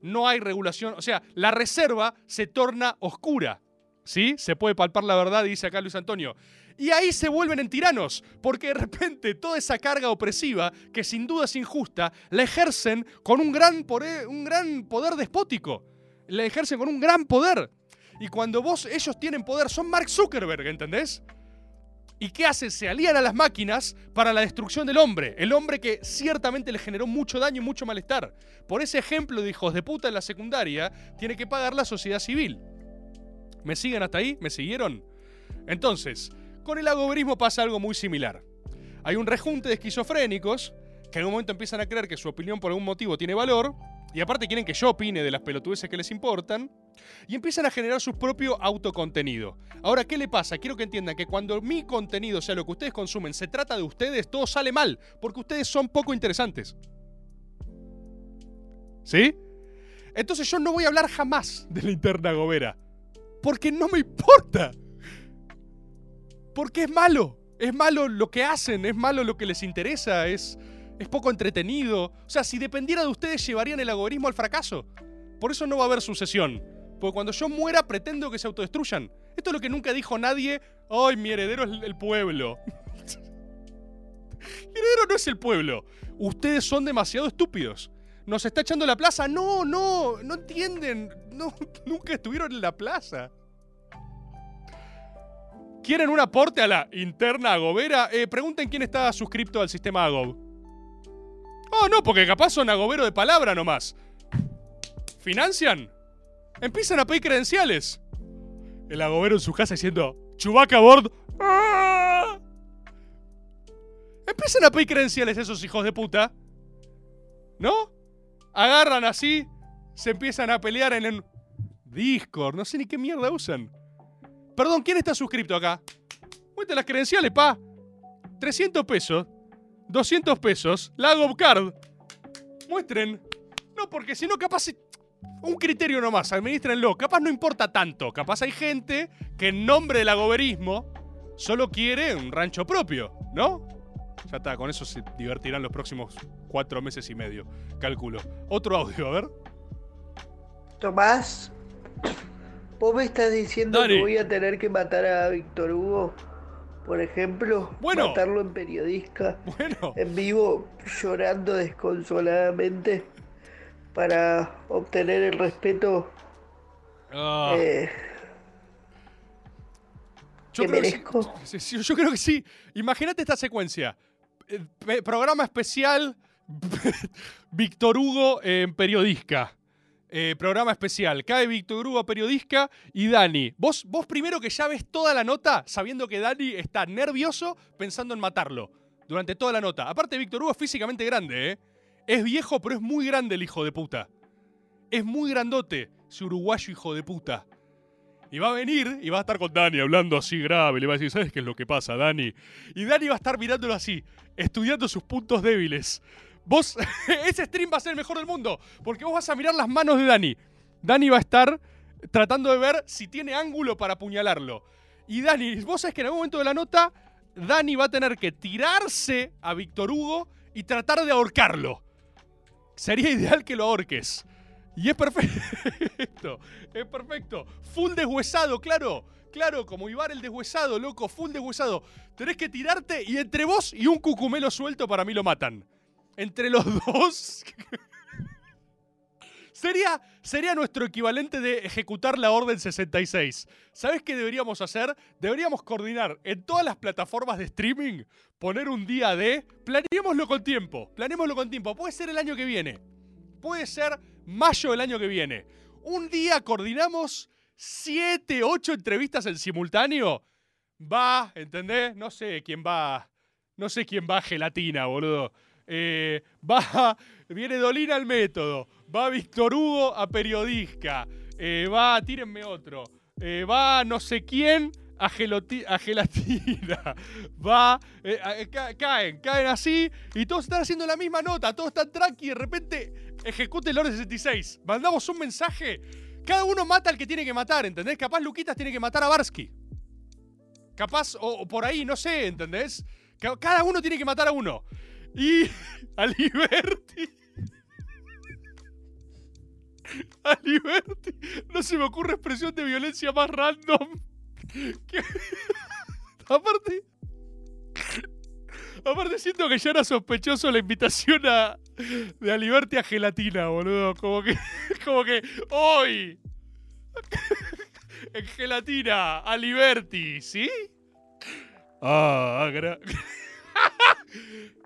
No hay regulación. O sea, la reserva se torna oscura. ¿Sí? Se puede palpar la verdad, dice acá Luis Antonio. Y ahí se vuelven en tiranos, porque de repente toda esa carga opresiva, que sin duda es injusta, la ejercen con un gran, poder, un gran poder despótico. La ejercen con un gran poder. Y cuando vos, ellos tienen poder, son Mark Zuckerberg, ¿entendés? ¿Y qué hacen? Se alían a las máquinas para la destrucción del hombre. El hombre que ciertamente le generó mucho daño y mucho malestar. Por ese ejemplo de hijos de puta en la secundaria, tiene que pagar la sociedad civil. ¿Me siguen hasta ahí? ¿Me siguieron? Entonces, con el agoberismo pasa algo muy similar. Hay un rejunte de esquizofrénicos que en un momento empiezan a creer que su opinión por algún motivo tiene valor, y aparte quieren que yo opine de las pelotudeces que les importan, y empiezan a generar su propio autocontenido. Ahora, ¿qué le pasa? Quiero que entiendan que cuando mi contenido, o sea, lo que ustedes consumen, se trata de ustedes, todo sale mal, porque ustedes son poco interesantes. ¿Sí? Entonces yo no voy a hablar jamás de la interna gobera, porque no me importa. Porque es malo. Es malo lo que hacen, es malo lo que les interesa, es, es poco entretenido. O sea, si dependiera de ustedes, llevarían el algoritmo al fracaso. Por eso no va a haber sucesión. Porque cuando yo muera, pretendo que se autodestruyan. Esto es lo que nunca dijo nadie. ¡Ay, mi heredero es el pueblo! mi heredero no es el pueblo. Ustedes son demasiado estúpidos. ¿Nos está echando la plaza? No, no, no entienden. No, nunca estuvieron en la plaza. ¿Quieren un aporte a la interna agobera? Eh, pregunten quién está suscripto al sistema Agob. Oh, no, porque capaz son agobero de palabra nomás. ¿Financian? Empiezan a pedir credenciales. El agobero en su casa diciendo, Chubaca Board. ¡Ah! Empiezan a pedir credenciales esos hijos de puta. ¿No? Agarran así, se empiezan a pelear en el Discord. No sé ni qué mierda usan. Perdón, ¿quién está suscrito acá? Muestra las credenciales, pa. 300 pesos. 200 pesos. La Card. Muestren. No, porque si no, capaz. Un criterio nomás, administrenlo. Capaz no importa tanto. Capaz hay gente que en nombre del agoberismo solo quiere un rancho propio, ¿no? Ya está, con eso se divertirán los próximos cuatro meses y medio, calculo. Otro audio, a ver. Tomás, ¿vos me estás diciendo Dani. que voy a tener que matar a Víctor Hugo? Por ejemplo, Bueno. matarlo en periodista, Bueno, en vivo, llorando desconsoladamente para obtener el respeto ah, eh, yo, que creo que merezco. sí, sí, yo creo que sí. Imagínate esta secuencia. Eh, programa especial Víctor Hugo en periodisca. Eh, programa especial. Cae Víctor Hugo periodisca y Dani. Vos, vos primero que ya ves toda la nota sabiendo que Dani está nervioso pensando en matarlo. Durante toda la nota. Aparte, Víctor Hugo es físicamente grande, ¿eh? Es viejo, pero es muy grande el hijo de puta. Es muy grandote, ese uruguayo hijo de puta. Y va a venir y va a estar con Dani hablando así grave. Le va a decir, ¿sabes qué es lo que pasa, Dani? Y Dani va a estar mirándolo así, estudiando sus puntos débiles. Vos, ese stream va a ser el mejor del mundo, porque vos vas a mirar las manos de Dani. Dani va a estar tratando de ver si tiene ángulo para apuñalarlo. Y Dani, vos sabés que en algún momento de la nota, Dani va a tener que tirarse a Víctor Hugo y tratar de ahorcarlo. Sería ideal que lo ahorques. Y es perfecto. Es perfecto. Full deshuesado, claro. Claro, como Ibar el deshuesado, loco. Full deshuesado. Tenés que tirarte y entre vos y un cucumelo suelto para mí lo matan. Entre los dos. Sería, sería nuestro equivalente de ejecutar la Orden 66. ¿Sabes qué deberíamos hacer? Deberíamos coordinar en todas las plataformas de streaming, poner un día de... Planeémoslo con tiempo, planeémoslo con tiempo. Puede ser el año que viene. Puede ser mayo del año que viene. Un día coordinamos 7, 8 entrevistas en simultáneo. Va, ¿entendés? No sé quién va. No sé quién va a gelatina, boludo. Eh, va, viene Dolina al método. Va Víctor Hugo a periodisca. Eh, va, tírenme otro. Eh, va no sé quién a, geloti- a gelatina. Va, eh, a- ca- caen, caen así y todos están haciendo la misma nota. Todos están tranqui y de repente ejecute el orden 66. Mandamos un mensaje. Cada uno mata al que tiene que matar, ¿entendés? Capaz Luquitas tiene que matar a Barsky. Capaz, o, o por ahí, no sé, ¿entendés? Ca- Cada uno tiene que matar a uno. Y a Liberty. A Liberty. No se me ocurre expresión de violencia más random. Aparte. Aparte siento que ya era sospechoso la invitación a, de Aliberti a gelatina, boludo. Como que. Como que. ¡Hoy! en gelatina, Aliberti, ¿sí? Ah, gra-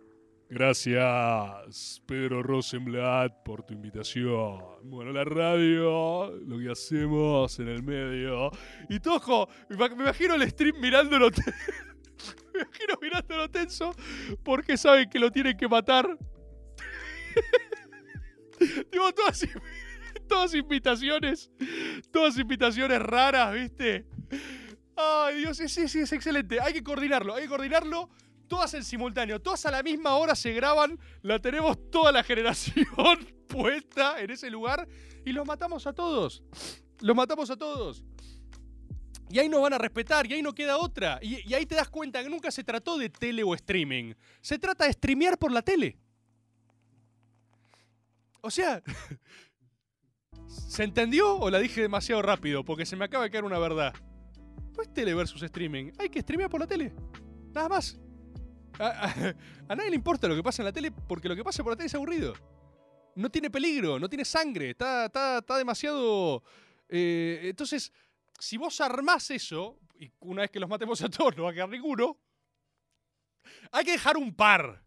Gracias, Pedro Rosenblatt, por tu invitación. Bueno, la radio, lo que hacemos en el medio. Y como- me ima- me imagino el stream mirándolo. me imagino mirándolo tenso porque saben que lo tienen que matar. Digo, todas, todas invitaciones, todas invitaciones raras, ¿viste? Ay, Dios, sí, sí, es excelente. Hay que coordinarlo, hay que coordinarlo. Todas en simultáneo, todas a la misma hora se graban. La tenemos toda la generación puesta en ese lugar y los matamos a todos. Los matamos a todos. Y ahí nos van a respetar, y ahí no queda otra. Y, ahí te das cuenta que nunca se trató de tele o streaming. Se trata de streamear por la tele. O sea, ¿se entendió o la dije demasiado rápido? Porque se me acaba de caer una verdad. No es tele versus streaming. Hay que streamear por la tele. Nada más. A, nadie le importa lo que pasa en la tele porque lo que pasa por la tele es aburrido. No tiene peligro, no tiene sangre. Está, está, está demasiado. eh, entonces, si vos armás eso, y una vez que los matemos a todos no va a quedar ninguno, hay que dejar un par.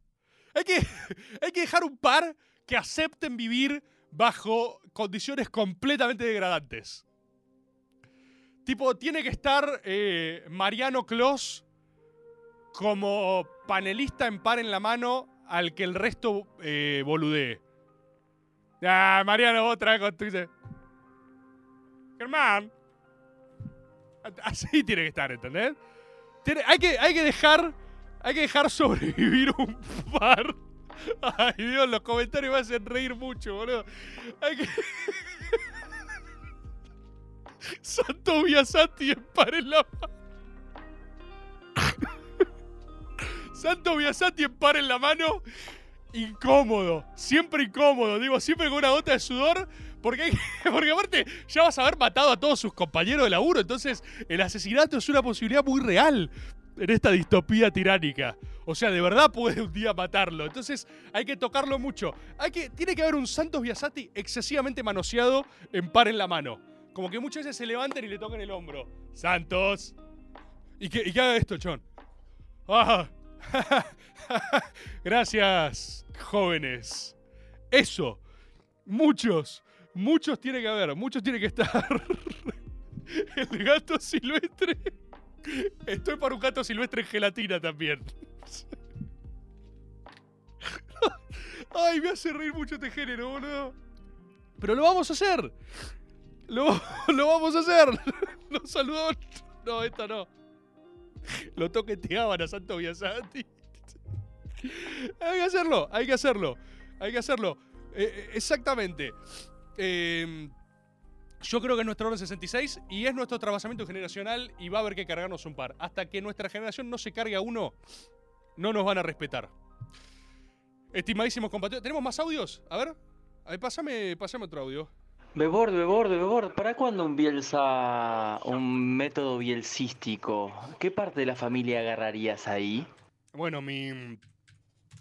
Hay que, hay que dejar un par que acepten vivir bajo condiciones completamente degradantes. Tipo, tiene que estar eh, Mariano Clos como panelista en par en la mano al que el resto eh, boludee. Ah, Mariano, otra con tu. Germán. Así tiene que estar, ¿entendés? Tiene- hay, que, hay que dejar. Hay que dejar sobrevivir un par. Ay, Dios, los comentarios me hacen reír mucho, boludo. Hay que. Santo Biasati en par en la mano. Santo Biasati en par en la mano. Incómodo. Siempre incómodo. Digo, siempre con una gota de sudor. Porque, porque aparte ya vas a haber matado a todos sus compañeros de laburo. Entonces, el asesinato es una posibilidad muy real en esta distopía tiránica. O sea, de verdad puede un día matarlo. Entonces, hay que tocarlo mucho. Hay que, tiene que haber un Santos Biasati excesivamente manoseado en par en la mano. Como que muchas veces se levanten y le toquen el hombro. Santos. Y que, y haga esto, Chon. Ah. Gracias, jóvenes. Eso. Muchos. Muchos tiene que haber. Muchos tiene que estar. El gato silvestre. Estoy para un gato silvestre en gelatina también. Ay, me hace reír mucho este género, boludo. Pero lo vamos a hacer. Lo, lo vamos a hacer. Los saludó. No, esta no. Lo toqueteaban a Santo. Hay que hacerlo, hay que hacerlo. Hay que hacerlo. Eh, eh, exactamente. Eh, yo creo que es nuestro orden 66 y es nuestro trabajamiento generacional y va a haber que cargarnos un par. Hasta que nuestra generación no se cargue a uno, no nos van a respetar. Estimadísimos compatriotas, ¿tenemos más audios? A ver, a ver, pásame otro audio. Bebord, Bebord, Bebord, ¿para cuándo un Bielsa, un método bielsístico? ¿Qué parte de la familia agarrarías ahí? Bueno, mi,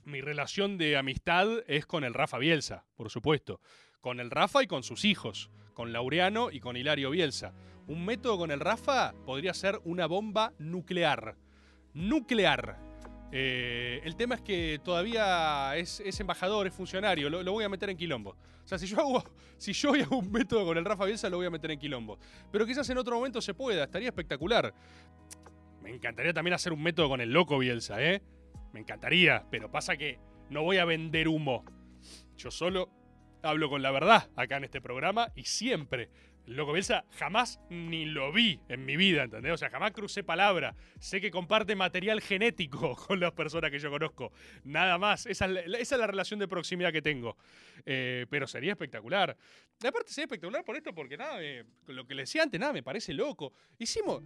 mi relación de amistad es con el Rafa Bielsa, por supuesto. Con el Rafa y con sus hijos. Con Laureano y con Hilario Bielsa. Un método con el Rafa podría ser una bomba nuclear. Nuclear. Eh, el tema es que todavía es, embajador, es funcionario. Lo, voy a meter en quilombo. O sea, si yo, hago, si yo hago un método con el Rafa Bielsa, lo voy a meter en quilombo. Pero quizás en otro momento se pueda. Estaría espectacular. Me encantaría también hacer un método con el loco Bielsa, ¿eh? Me encantaría, pero pasa que no voy a vender humo. Yo solo hablo con la verdad acá en este programa y siempre. Loco Bielsa jamás ni lo vi en mi vida, ¿entendés? O sea, jamás crucé palabra. Sé que comparte material genético con las personas que yo conozco. Nada más. Esa es la, relación de proximidad que tengo. Eh, pero sería espectacular. Aparte sería espectacular por esto porque nada, me- lo que le decía antes, nada, me parece loco. Hicimos...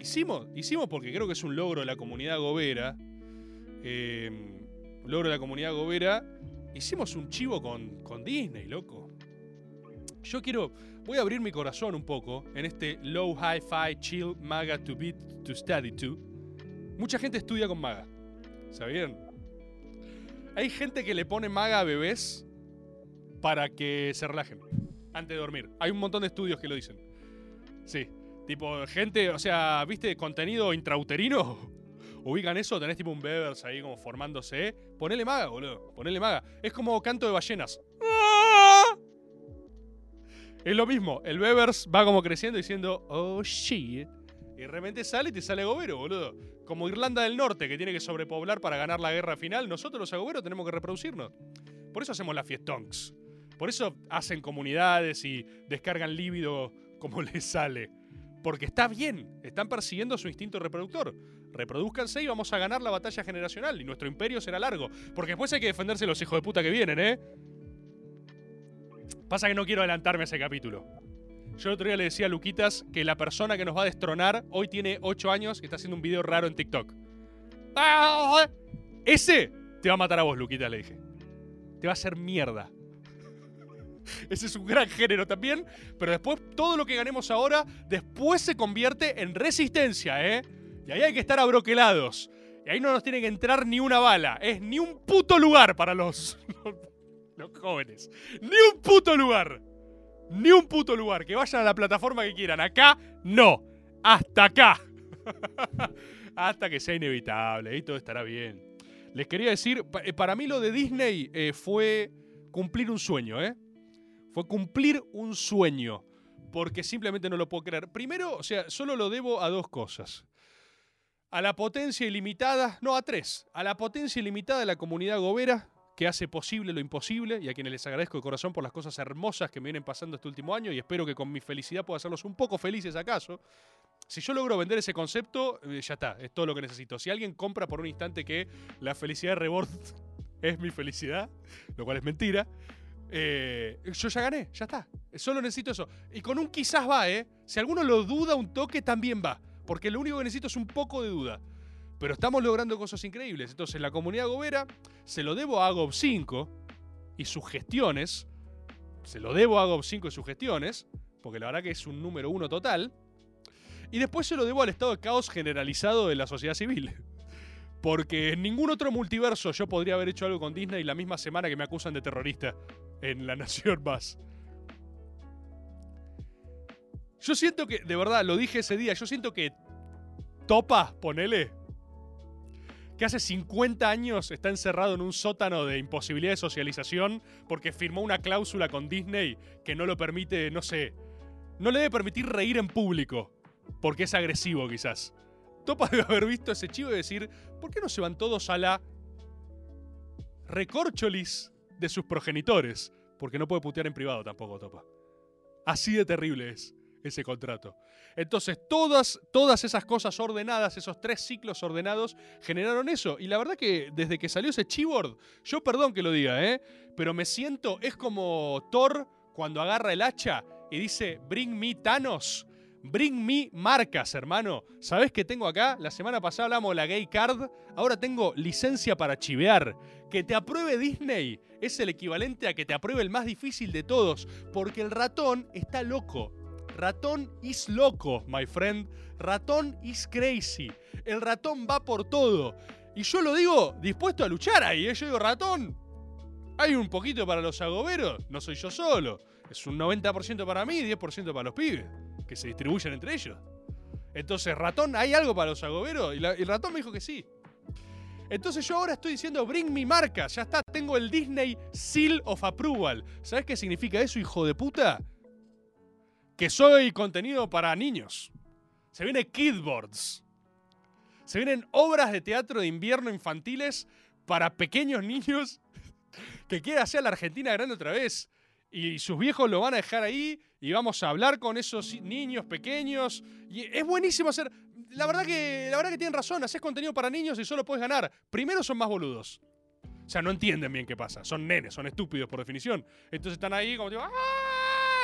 hicimos, hicimos porque creo que es un logro de la comunidad gobera. eh, logro de la comunidad gobera. Hicimos un chivo con, con Disney, loco. Yo quiero. Voy a abrir mi corazón un poco en este low hi-fi chill maga to beat to study to. Mucha gente estudia con maga. ¿Sabían? Hay gente que le pone maga a bebés para que se relajen antes de dormir. Hay un montón de estudios que lo dicen. Sí. Tipo, gente, o sea, ¿viste contenido intrauterino? Ubican eso, tenés tipo un Bevers ahí como formándose. Ponele maga, boludo. Ponele maga. Es como canto de ballenas. Es lo mismo. El Bevers va como creciendo diciendo, oh shit. Y de repente sale y te sale agobero, boludo. Como Irlanda del Norte, que tiene que sobrepoblar para ganar la guerra final, nosotros los agoberos tenemos que reproducirnos. Por eso hacemos las fiestonks. Por eso hacen comunidades y descargan líbido como les sale. Porque está bien, están persiguiendo su instinto reproductor. Reproduzcanse y vamos a ganar la batalla generacional y nuestro imperio será largo. Porque después hay que defenderse los hijos de puta que vienen, ¿eh? Pasa que no quiero adelantarme a ese capítulo. Yo el otro día le decía a Luquitas que la persona que nos va a destronar hoy tiene 8 años y está haciendo un video raro en TikTok. ¡Ah! Ese te va a matar a vos, Luquitas, le dije. Te va a hacer mierda. Ese es un gran género también, pero después todo lo que ganemos ahora, después se convierte en resistencia, ¿eh? Y ahí hay que estar abroquelados. Y ahí no nos tiene que entrar ni una bala. Es ni un puto lugar para los, los jóvenes. Ni un puto lugar. Ni un puto lugar. Que vayan a la plataforma que quieran. Acá, no. Hasta acá. Hasta que sea inevitable. Y todo estará bien. Les quería decir, eh, para mí lo de Disney eh, fue cumplir un sueño, ¿eh? Fue cumplir un sueño. Porque simplemente no lo puedo creer. Primero, o sea, solo lo debo a dos cosas. A la potencia ilimitada, no a tres, a la potencia ilimitada de la comunidad gobera, que hace posible lo imposible y a quienes les agradezco de corazón por las cosas hermosas que me vienen pasando este último año y espero que con mi felicidad pueda hacerlos un poco felices acaso. Si yo logro vender ese concepto, eh, ya está, es todo lo que necesito. Si alguien compra por un instante que la felicidad de Rebord es mi felicidad, lo cual es mentira, eh, yo ya gané, ya está. Solo necesito eso. Y con un quizás va, ¿eh? Si alguno lo duda un toque, también va. Porque lo único que necesito es un poco de duda. Pero estamos logrando cosas increíbles. Entonces, la comunidad gobera se lo debo a Gob 5 y sus gestiones. Se lo debo a Gob 5 y sus gestiones. Porque la verdad que es un número uno total. Y después se lo debo al estado de caos generalizado de la sociedad civil. Porque en ningún otro multiverso yo podría haber hecho algo con Disney la misma semana que me acusan de terrorista en La Nación Más. Yo siento que, de verdad, lo dije ese día, yo siento que Topa, ponele, que hace 50 años está encerrado en un sótano de imposibilidad de socialización porque firmó una cláusula con Disney que no lo permite, no sé, no le debe permitir reír en público porque es agresivo quizás. Topa debe haber visto ese chivo y decir, ¿por qué no se van todos a la recorcholis de sus progenitores? Porque no puede putear en privado tampoco, Topa. Así de terrible es ese contrato. Entonces, todas, todas esas cosas ordenadas, esos tres ciclos ordenados, generaron eso. Y la verdad que desde que salió ese chivord, yo perdón que lo diga, ¿eh? Pero me siento, es como Thor cuando agarra el hacha y dice, bring me Thanos. Bring me marcas, hermano. ¿Sabés qué tengo acá? La semana pasada hablamos de la gay card. Ahora tengo licencia para chivear. Que te apruebe Disney es el equivalente a que te apruebe el más difícil de todos. Porque el ratón está loco. Ratón is loco, my friend. Ratón is crazy. El ratón va por todo. Y yo lo digo dispuesto a luchar ahí. ¿eh? Yo digo, ratón, hay un poquito para los agoberos. No soy yo solo. Es un 90% para mí y 10% para los pibes. Que se distribuyen entre ellos. Entonces, ratón, ¿hay algo para los agoberos? Y, y el ratón me dijo que sí. Entonces yo ahora estoy diciendo, bring mi marca. Ya está, tengo el Disney Seal of Approval. ¿Sabes qué significa eso, hijo de puta? Que soy contenido para niños. Se viene Kidboards. Se vienen obras de teatro de invierno infantiles para pequeños niños que quieren hacer la Argentina grande otra vez. Y sus viejos lo van a dejar ahí y vamos a hablar con esos niños pequeños. Y es buenísimo hacer. La verdad que, la verdad que tienen razón, haces contenido para niños y solo puedes ganar. Primero son más boludos. O sea, no entienden bien qué pasa. Son nenes, son estúpidos por definición. Entonces están ahí como tipo, ¡ah!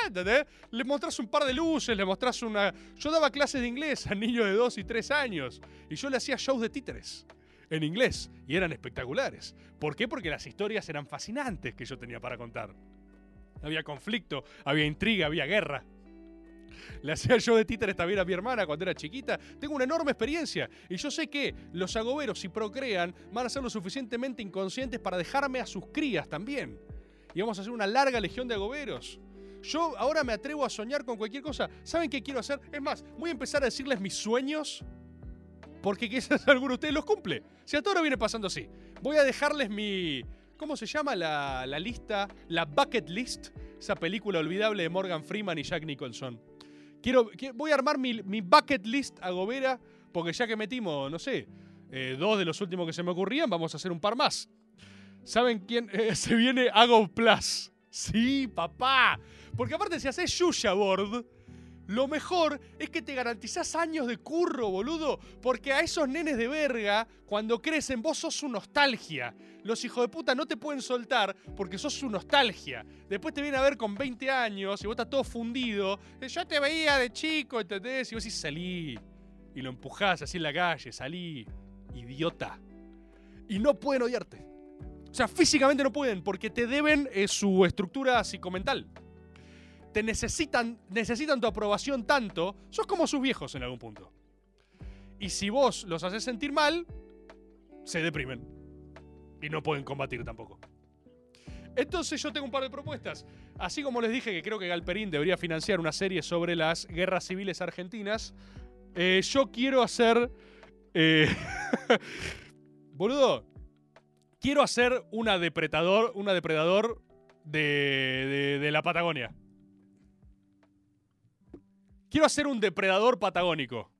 ¿Entendés? Le mostrás un par de luces, le mostrás una... Yo daba clases de inglés a niños de 2 y 3 años. Y yo le hacía shows de títeres en inglés. Y eran espectaculares. ¿Por qué? Porque las historias eran fascinantes que yo tenía para contar. Había conflicto, había intriga, había guerra. Le hacía yo de títeres también a mi hermana cuando era chiquita. Tengo una enorme experiencia. Y yo sé que los agoberos, si procrean, van a ser lo suficientemente inconscientes para dejarme a sus crías también. Y vamos a hacer una larga legión de agoberos. Yo ahora me atrevo a soñar con cualquier cosa. ¿Saben qué quiero hacer? Es más, voy a empezar a decirles mis sueños. Porque quizás alguno de ustedes los cumple. Si a todo viene pasando así. Voy a dejarles mi. ¿Cómo se llama la, la lista? La bucket list. Esa película olvidable de Morgan Freeman y Jack Nicholson. Quiero, qui- voy a armar mi, mi bucket list agobera. Porque ya que metimos, no sé, eh, dos de los últimos que se me ocurrían, vamos a hacer un par más. ¿Saben quién? Eh, se viene Ago Plus. Sí, papá. Porque aparte, si haces Yuya Board, lo mejor es que te garantizás años de curro, boludo. Porque a esos nenes de verga, cuando crecen, vos sos su nostalgia. Los hijos de puta no te pueden soltar porque sos su nostalgia. Después te vienen a ver con 20 años y vos estás todo fundido. Eh, Yo te veía de chico, ¿entendés? Y vos decís, salí. Y lo empujás así en la calle, salí. Idiota. Y no pueden odiarte. O sea, físicamente no pueden porque te deben eh, su estructura psicomental. Te necesitan, necesitan tu aprobación tanto, sos como sus viejos en algún punto. Y si vos los haces sentir mal, se deprimen. Y no pueden combatir tampoco. Entonces yo tengo un par de propuestas. Así como les dije que creo que Galperín debería financiar una serie sobre las guerras civiles argentinas, eh, yo quiero hacer... eh, boludo, quiero hacer una depredador, una depredador de, de- la Patagonia. Quiero hacer un depredador patagónico.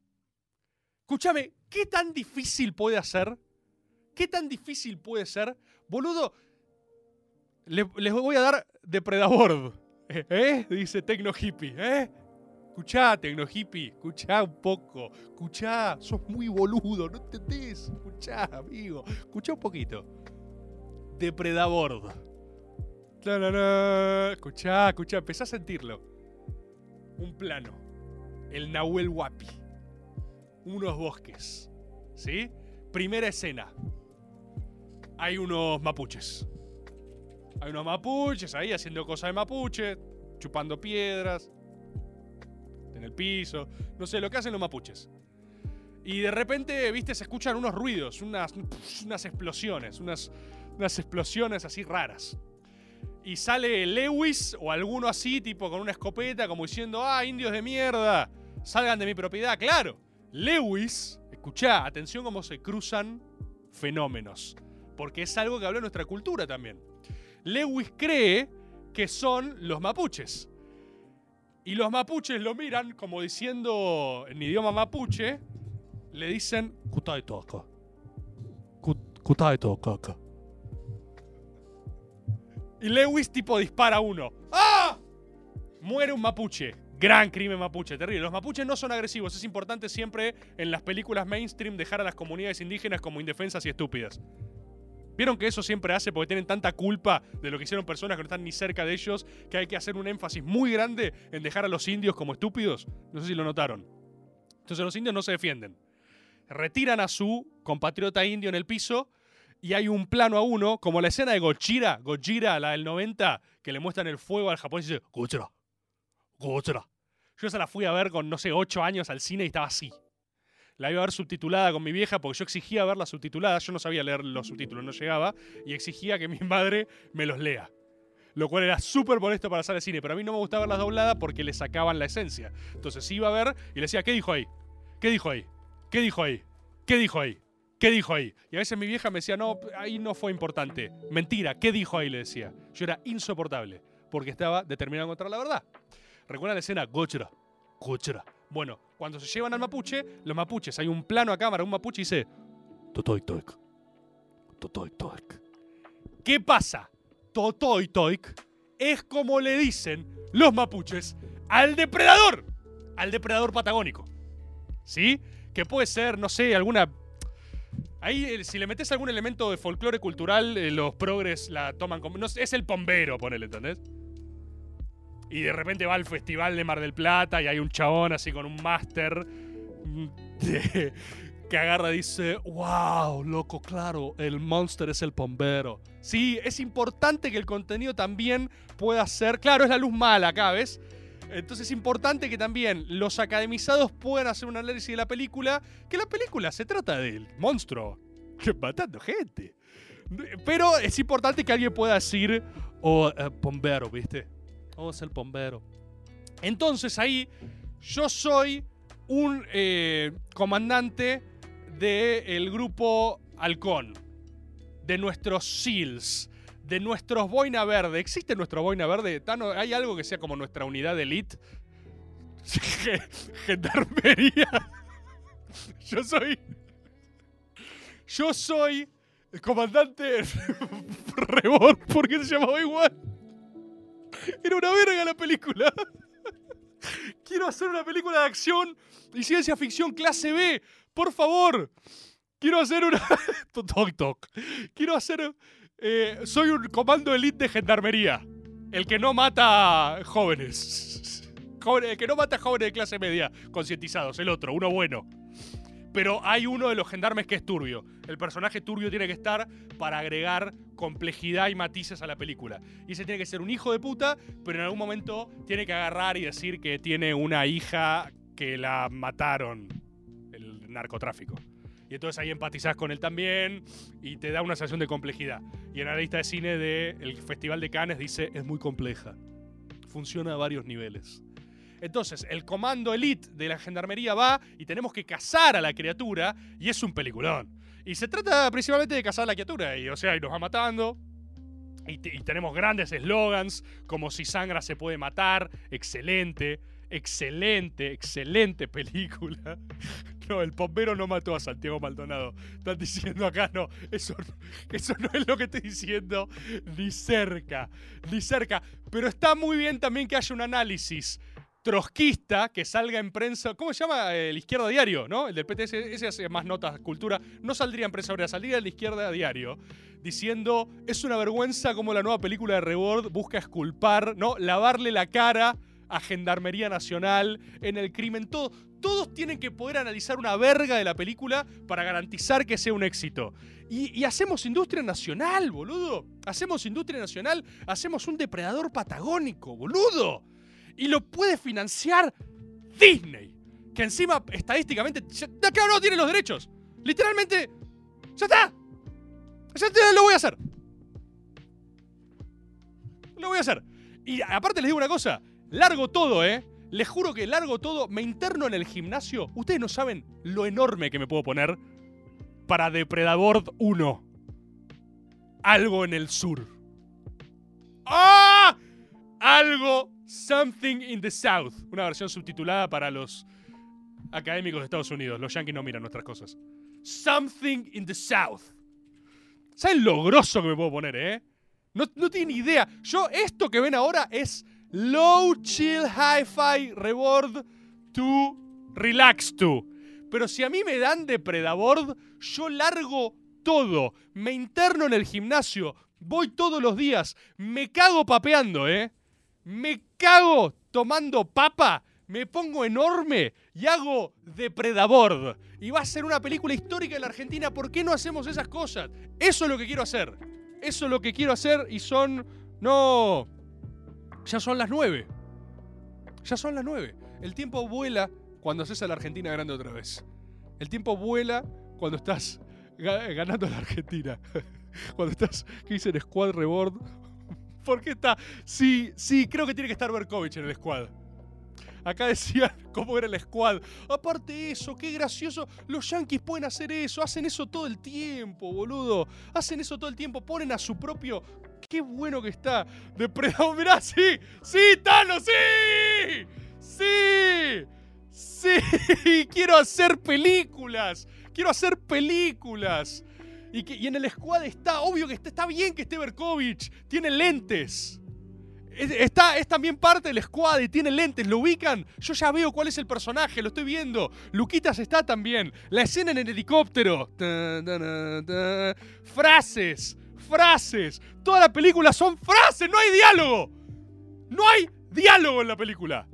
Escúchame, ¿qué tan difícil puede ser? ¿Qué tan difícil puede ser? Boludo, le- les voy a dar depredador. ¿Eh? Dice Tecno Hippie. ¿Eh? Escuchá, Tecno Hippie. Escuchá un poco. Escuchá, sos muy boludo, ¿no entendés? Escuchá, amigo. Escuchá un poquito. Depredador. Escuchá, escuchá, empezá a sentirlo. Un plano. El Nahuel Huapi. Unos bosques. ¿Sí? Primera escena. Hay unos mapuches. Hay unos mapuches ahí haciendo cosas de mapuche, chupando piedras, en el piso, no sé, lo que hacen los mapuches. Y de repente, viste, se escuchan unos ruidos, unas, unas explosiones, unas, unas explosiones así raras. Y sale Lewis o alguno así, tipo con una escopeta, como diciendo, ah, indios de mierda, salgan de mi propiedad. Claro, Lewis, escuchá, atención cómo se cruzan fenómenos. Porque es algo que habla nuestra cultura también. Lewis cree que son los mapuches. Y los mapuches lo miran como diciendo en idioma mapuche, le dicen, "Kutai. Kut- Kutai toka. Y Lewis tipo dispara uno. ¡Ah! Muere un mapuche. Gran crimen mapuche, terrible. Los mapuches no son agresivos. Es importante siempre en las películas mainstream dejar a las comunidades indígenas como indefensas y estúpidas. ¿Vieron que eso siempre hace porque tienen tanta culpa de lo que hicieron personas que no están ni cerca de ellos que hay que hacer un énfasis muy grande en dejar a los indios como estúpidos? No sé si lo notaron. Entonces los indios no se defienden. Retiran a su compatriota indio en el piso y hay un plano a uno, como la escena de Gojira, Gojira, la del 90, que le muestran el fuego al japonés y dice, Gojira, Gojira. Yo esa la fui a ver con, no sé, 8 años al cine y estaba así. La iba a ver subtitulada con mi vieja porque yo exigía verla subtitulada. Yo no sabía leer los subtítulos, no llegaba. Y exigía que mi madre me los lea. Lo cual era súper molesto para salir al cine. Pero a mí no me gustaba verlas dobladas porque le sacaban la esencia. Entonces iba a ver y le decía, ¿qué dijo ahí? ¿Qué dijo ahí? ¿Qué dijo ahí? ¿Qué dijo ahí? ¿Qué dijo ahí? Y a veces mi vieja me decía, no, ahí no fue importante. Mentira, ¿qué dijo ahí? Le decía. Yo era insoportable porque estaba determinado a encontrar la verdad. ¿Recuerdan la escena? Gochera, Gochera. Bueno, cuando se llevan al mapuche, los mapuches, hay un plano a cámara, un mapuche dice. Totoik toik. ¿Qué pasa? Totoik toik es como le dicen los mapuches al depredador. Al depredador patagónico. ¿Sí? Que puede ser, no sé, alguna Ahí, eh, si le metes algún elemento de folclore cultural, eh, los progres la toman como. No, es el pombero, ponele, ¿entendés? Y de repente va al festival de Mar del Plata y hay un chabón así con un máster mm, que agarra y dice, wow, loco, claro, el monster es el bombero. Sí, es importante que el contenido también pueda ser, claro, es la luz mala acá, ¿ves? Entonces es importante que también los academizados puedan hacer un análisis de la película, que la película se trata del monstruo que matando gente. Pero es importante que alguien pueda decir, oh, eh, bombero, ¿viste? Oh, es el bombero. Entonces ahí yo soy un eh, comandante del grupo Halcón, de nuestros SEALs, de nuestros Boina Verde. ¿Existe nuestro Boina Verde? ¿Hay algo que sea como nuestra unidad de elite? Gendarmería. Yo soy. Yo soy comandante Rebord. ¿Por qué se llamaba igual? Era una verga la película. Quiero hacer una película de acción y ciencia ficción clase B. Por favor. Quiero hacer una. toc, toc. Quiero hacer. Eh, soy un comando elite de gendarmería. El que no mata jóvenes. Jóvenes- El que no mata jóvenes de clase media concientizados. El otro, uno bueno. Pero hay uno de los gendarmes que es turbio. El personaje turbio tiene que estar para agregar complejidad y matices a la película. Y ese tiene que ser un hijo de puta, pero en algún momento tiene que agarrar y decir que tiene una hija que la mataron. El narcotráfico. Y entonces ahí empatizás con él también y te da una sensación de complejidad. Y en la lista de cine del Festival de Cannes dice es muy compleja. Funciona a varios niveles. Entonces, el comando elite de la gendarmería va y tenemos que cazar a la criatura y es un peliculón. Y se trata principalmente de cazar a la criatura y, o sea, y nos va matando. Y, y tenemos grandes eslogans como si sangra se puede matar. Excelente, excelente, excelente película. No, el bombero no mató a Santiago Maldonado. Están diciendo acá, no, eso, eso no es lo que estoy diciendo ni cerca, ni cerca. Pero está muy bien también que haya un análisis trotskista que salga en prensa. ¿Cómo se llama? El Izquierda Diario, ¿no? El del PTS, ese hace más notas, cultura. No saldría en prensa obrera, saldría el Izquierda Diario diciendo: es una vergüenza como la nueva película de Rebord busca esculpar, ¿no? Lavarle la cara a Gendarmería Nacional en el crimen. Todo, todos tienen que poder analizar una verga de la película para garantizar que sea un éxito. Y, y hacemos industria nacional, boludo. Hacemos industria nacional. Hacemos un depredador patagónico, boludo. Y lo puede financiar Disney. Que encima, estadísticamente, ya claro, no tiene los derechos. Literalmente, ya está. Ya está, lo voy a hacer. Lo voy a hacer. Y aparte les digo una cosa. Largo todo, ¿eh? Les juro que largo todo. Me interno en el gimnasio. Ustedes no saben lo enorme que me puedo poner para Depredador 1. Algo en el sur. ¡Ah! Algo Something in the South. Una versión subtitulada para los académicos de Estados Unidos. Los yankees no miran nuestras cosas. Something in the South. ¿Saben lo grosso que me puedo poner, eh? No, no tienen idea. Yo, esto que ven ahora es Low Chill Hi-Fi Reward to Relax to. Pero si a mí me dan Depredador, yo largo todo. Me interno en el gimnasio. Voy todos los días. Me cago papeando, ¿eh? Me cago tomando papa. Me pongo enorme y hago Depredador. Y va a ser una película histórica en la Argentina. ¿Por qué no hacemos esas cosas? Eso es lo que quiero hacer. Eso es lo que quiero hacer y son... No... Ya son las nueve. Ya son las nueve. El tiempo vuela cuando haces a la Argentina grande otra vez. El tiempo vuela cuando estás ga- ganando a la Argentina. cuando estás, ¿qué dice? En Squad Reward. ¿Por qué está? Sí, sí, creo que tiene que estar Berkovich en el squad. Acá decían cómo era el squad. Aparte eso, qué gracioso. Los yankees pueden hacer eso. Hacen eso todo el tiempo, boludo. Hacen eso todo el tiempo. Ponen a su propio. Qué bueno que está. Depredador. Mirá, sí. Sí, Tano, sí. Sí. Sí. Quiero hacer películas. Quiero hacer películas. Y, que, y en el squad está, obvio que está, está bien que esté Berkovich. Tiene lentes. Es, está, es también parte del squad y tiene lentes, lo ubican. Yo ya veo cuál es el personaje, lo estoy viendo. Luquitas está también. La escena en el helicóptero. Frases, frases. Toda la película son frases, no hay diálogo. No hay diálogo en la película.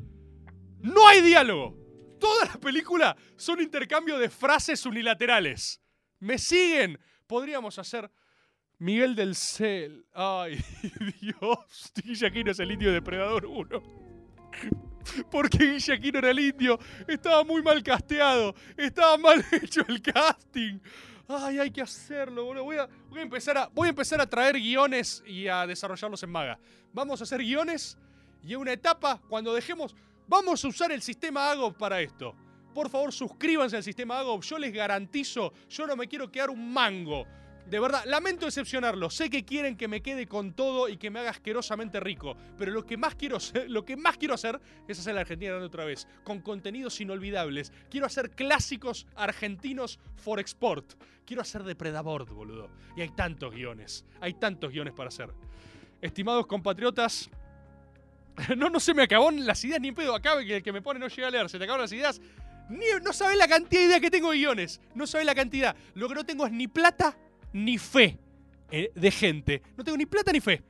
No hay diálogo. Toda la película son intercambio de frases unilaterales. ¿Me siguen? Podríamos hacer Miguel del Cel. Ay, Dios. Guillaquino es el indio depredador 1. Porque Guillaquino era el indio. Estaba muy mal casteado. Estaba mal hecho el casting. Ay, hay que hacerlo, boludo. Voy a, empezar a, voy a empezar a traer guiones y a desarrollarlos en Maga. Vamos a hacer guiones y en una etapa, cuando dejemos. Vamos a usar el sistema AGOP para esto. Por favor, suscríbanse al sistema AGOP. Yo les garantizo, yo no me quiero quedar un mango. De verdad, lamento decepcionarlo. Sé que quieren que me quede con todo y que me haga asquerosamente rico. Pero lo que más quiero hacer, lo que más quiero hacer es hacer la Argentina grande otra vez. Con contenidos inolvidables. Quiero hacer clásicos argentinos for export. Quiero hacer Depredador, boludo. Y hay tantos guiones. Hay tantos guiones para hacer. Estimados compatriotas. No, no se me acabó las ideas ni pedo. Acá que el que me pone no llega a leer. Se te acabaron las ideas. No sabes la cantidad de ideas que tengo de guiones. No sabes la cantidad. Lo que no tengo es ni plata ni fe eh, de gente. No tengo ni plata ni fe.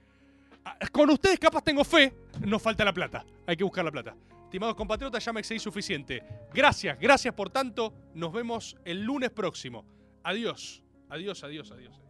Ah, Con ustedes capaz tengo fe, nos falta la plata. Hay que buscar la plata. Estimados compatriotas, ya me excedí suficiente. Gracias, gracias por tanto. Nos vemos el lunes próximo. Adiós, adiós, adiós, adiós.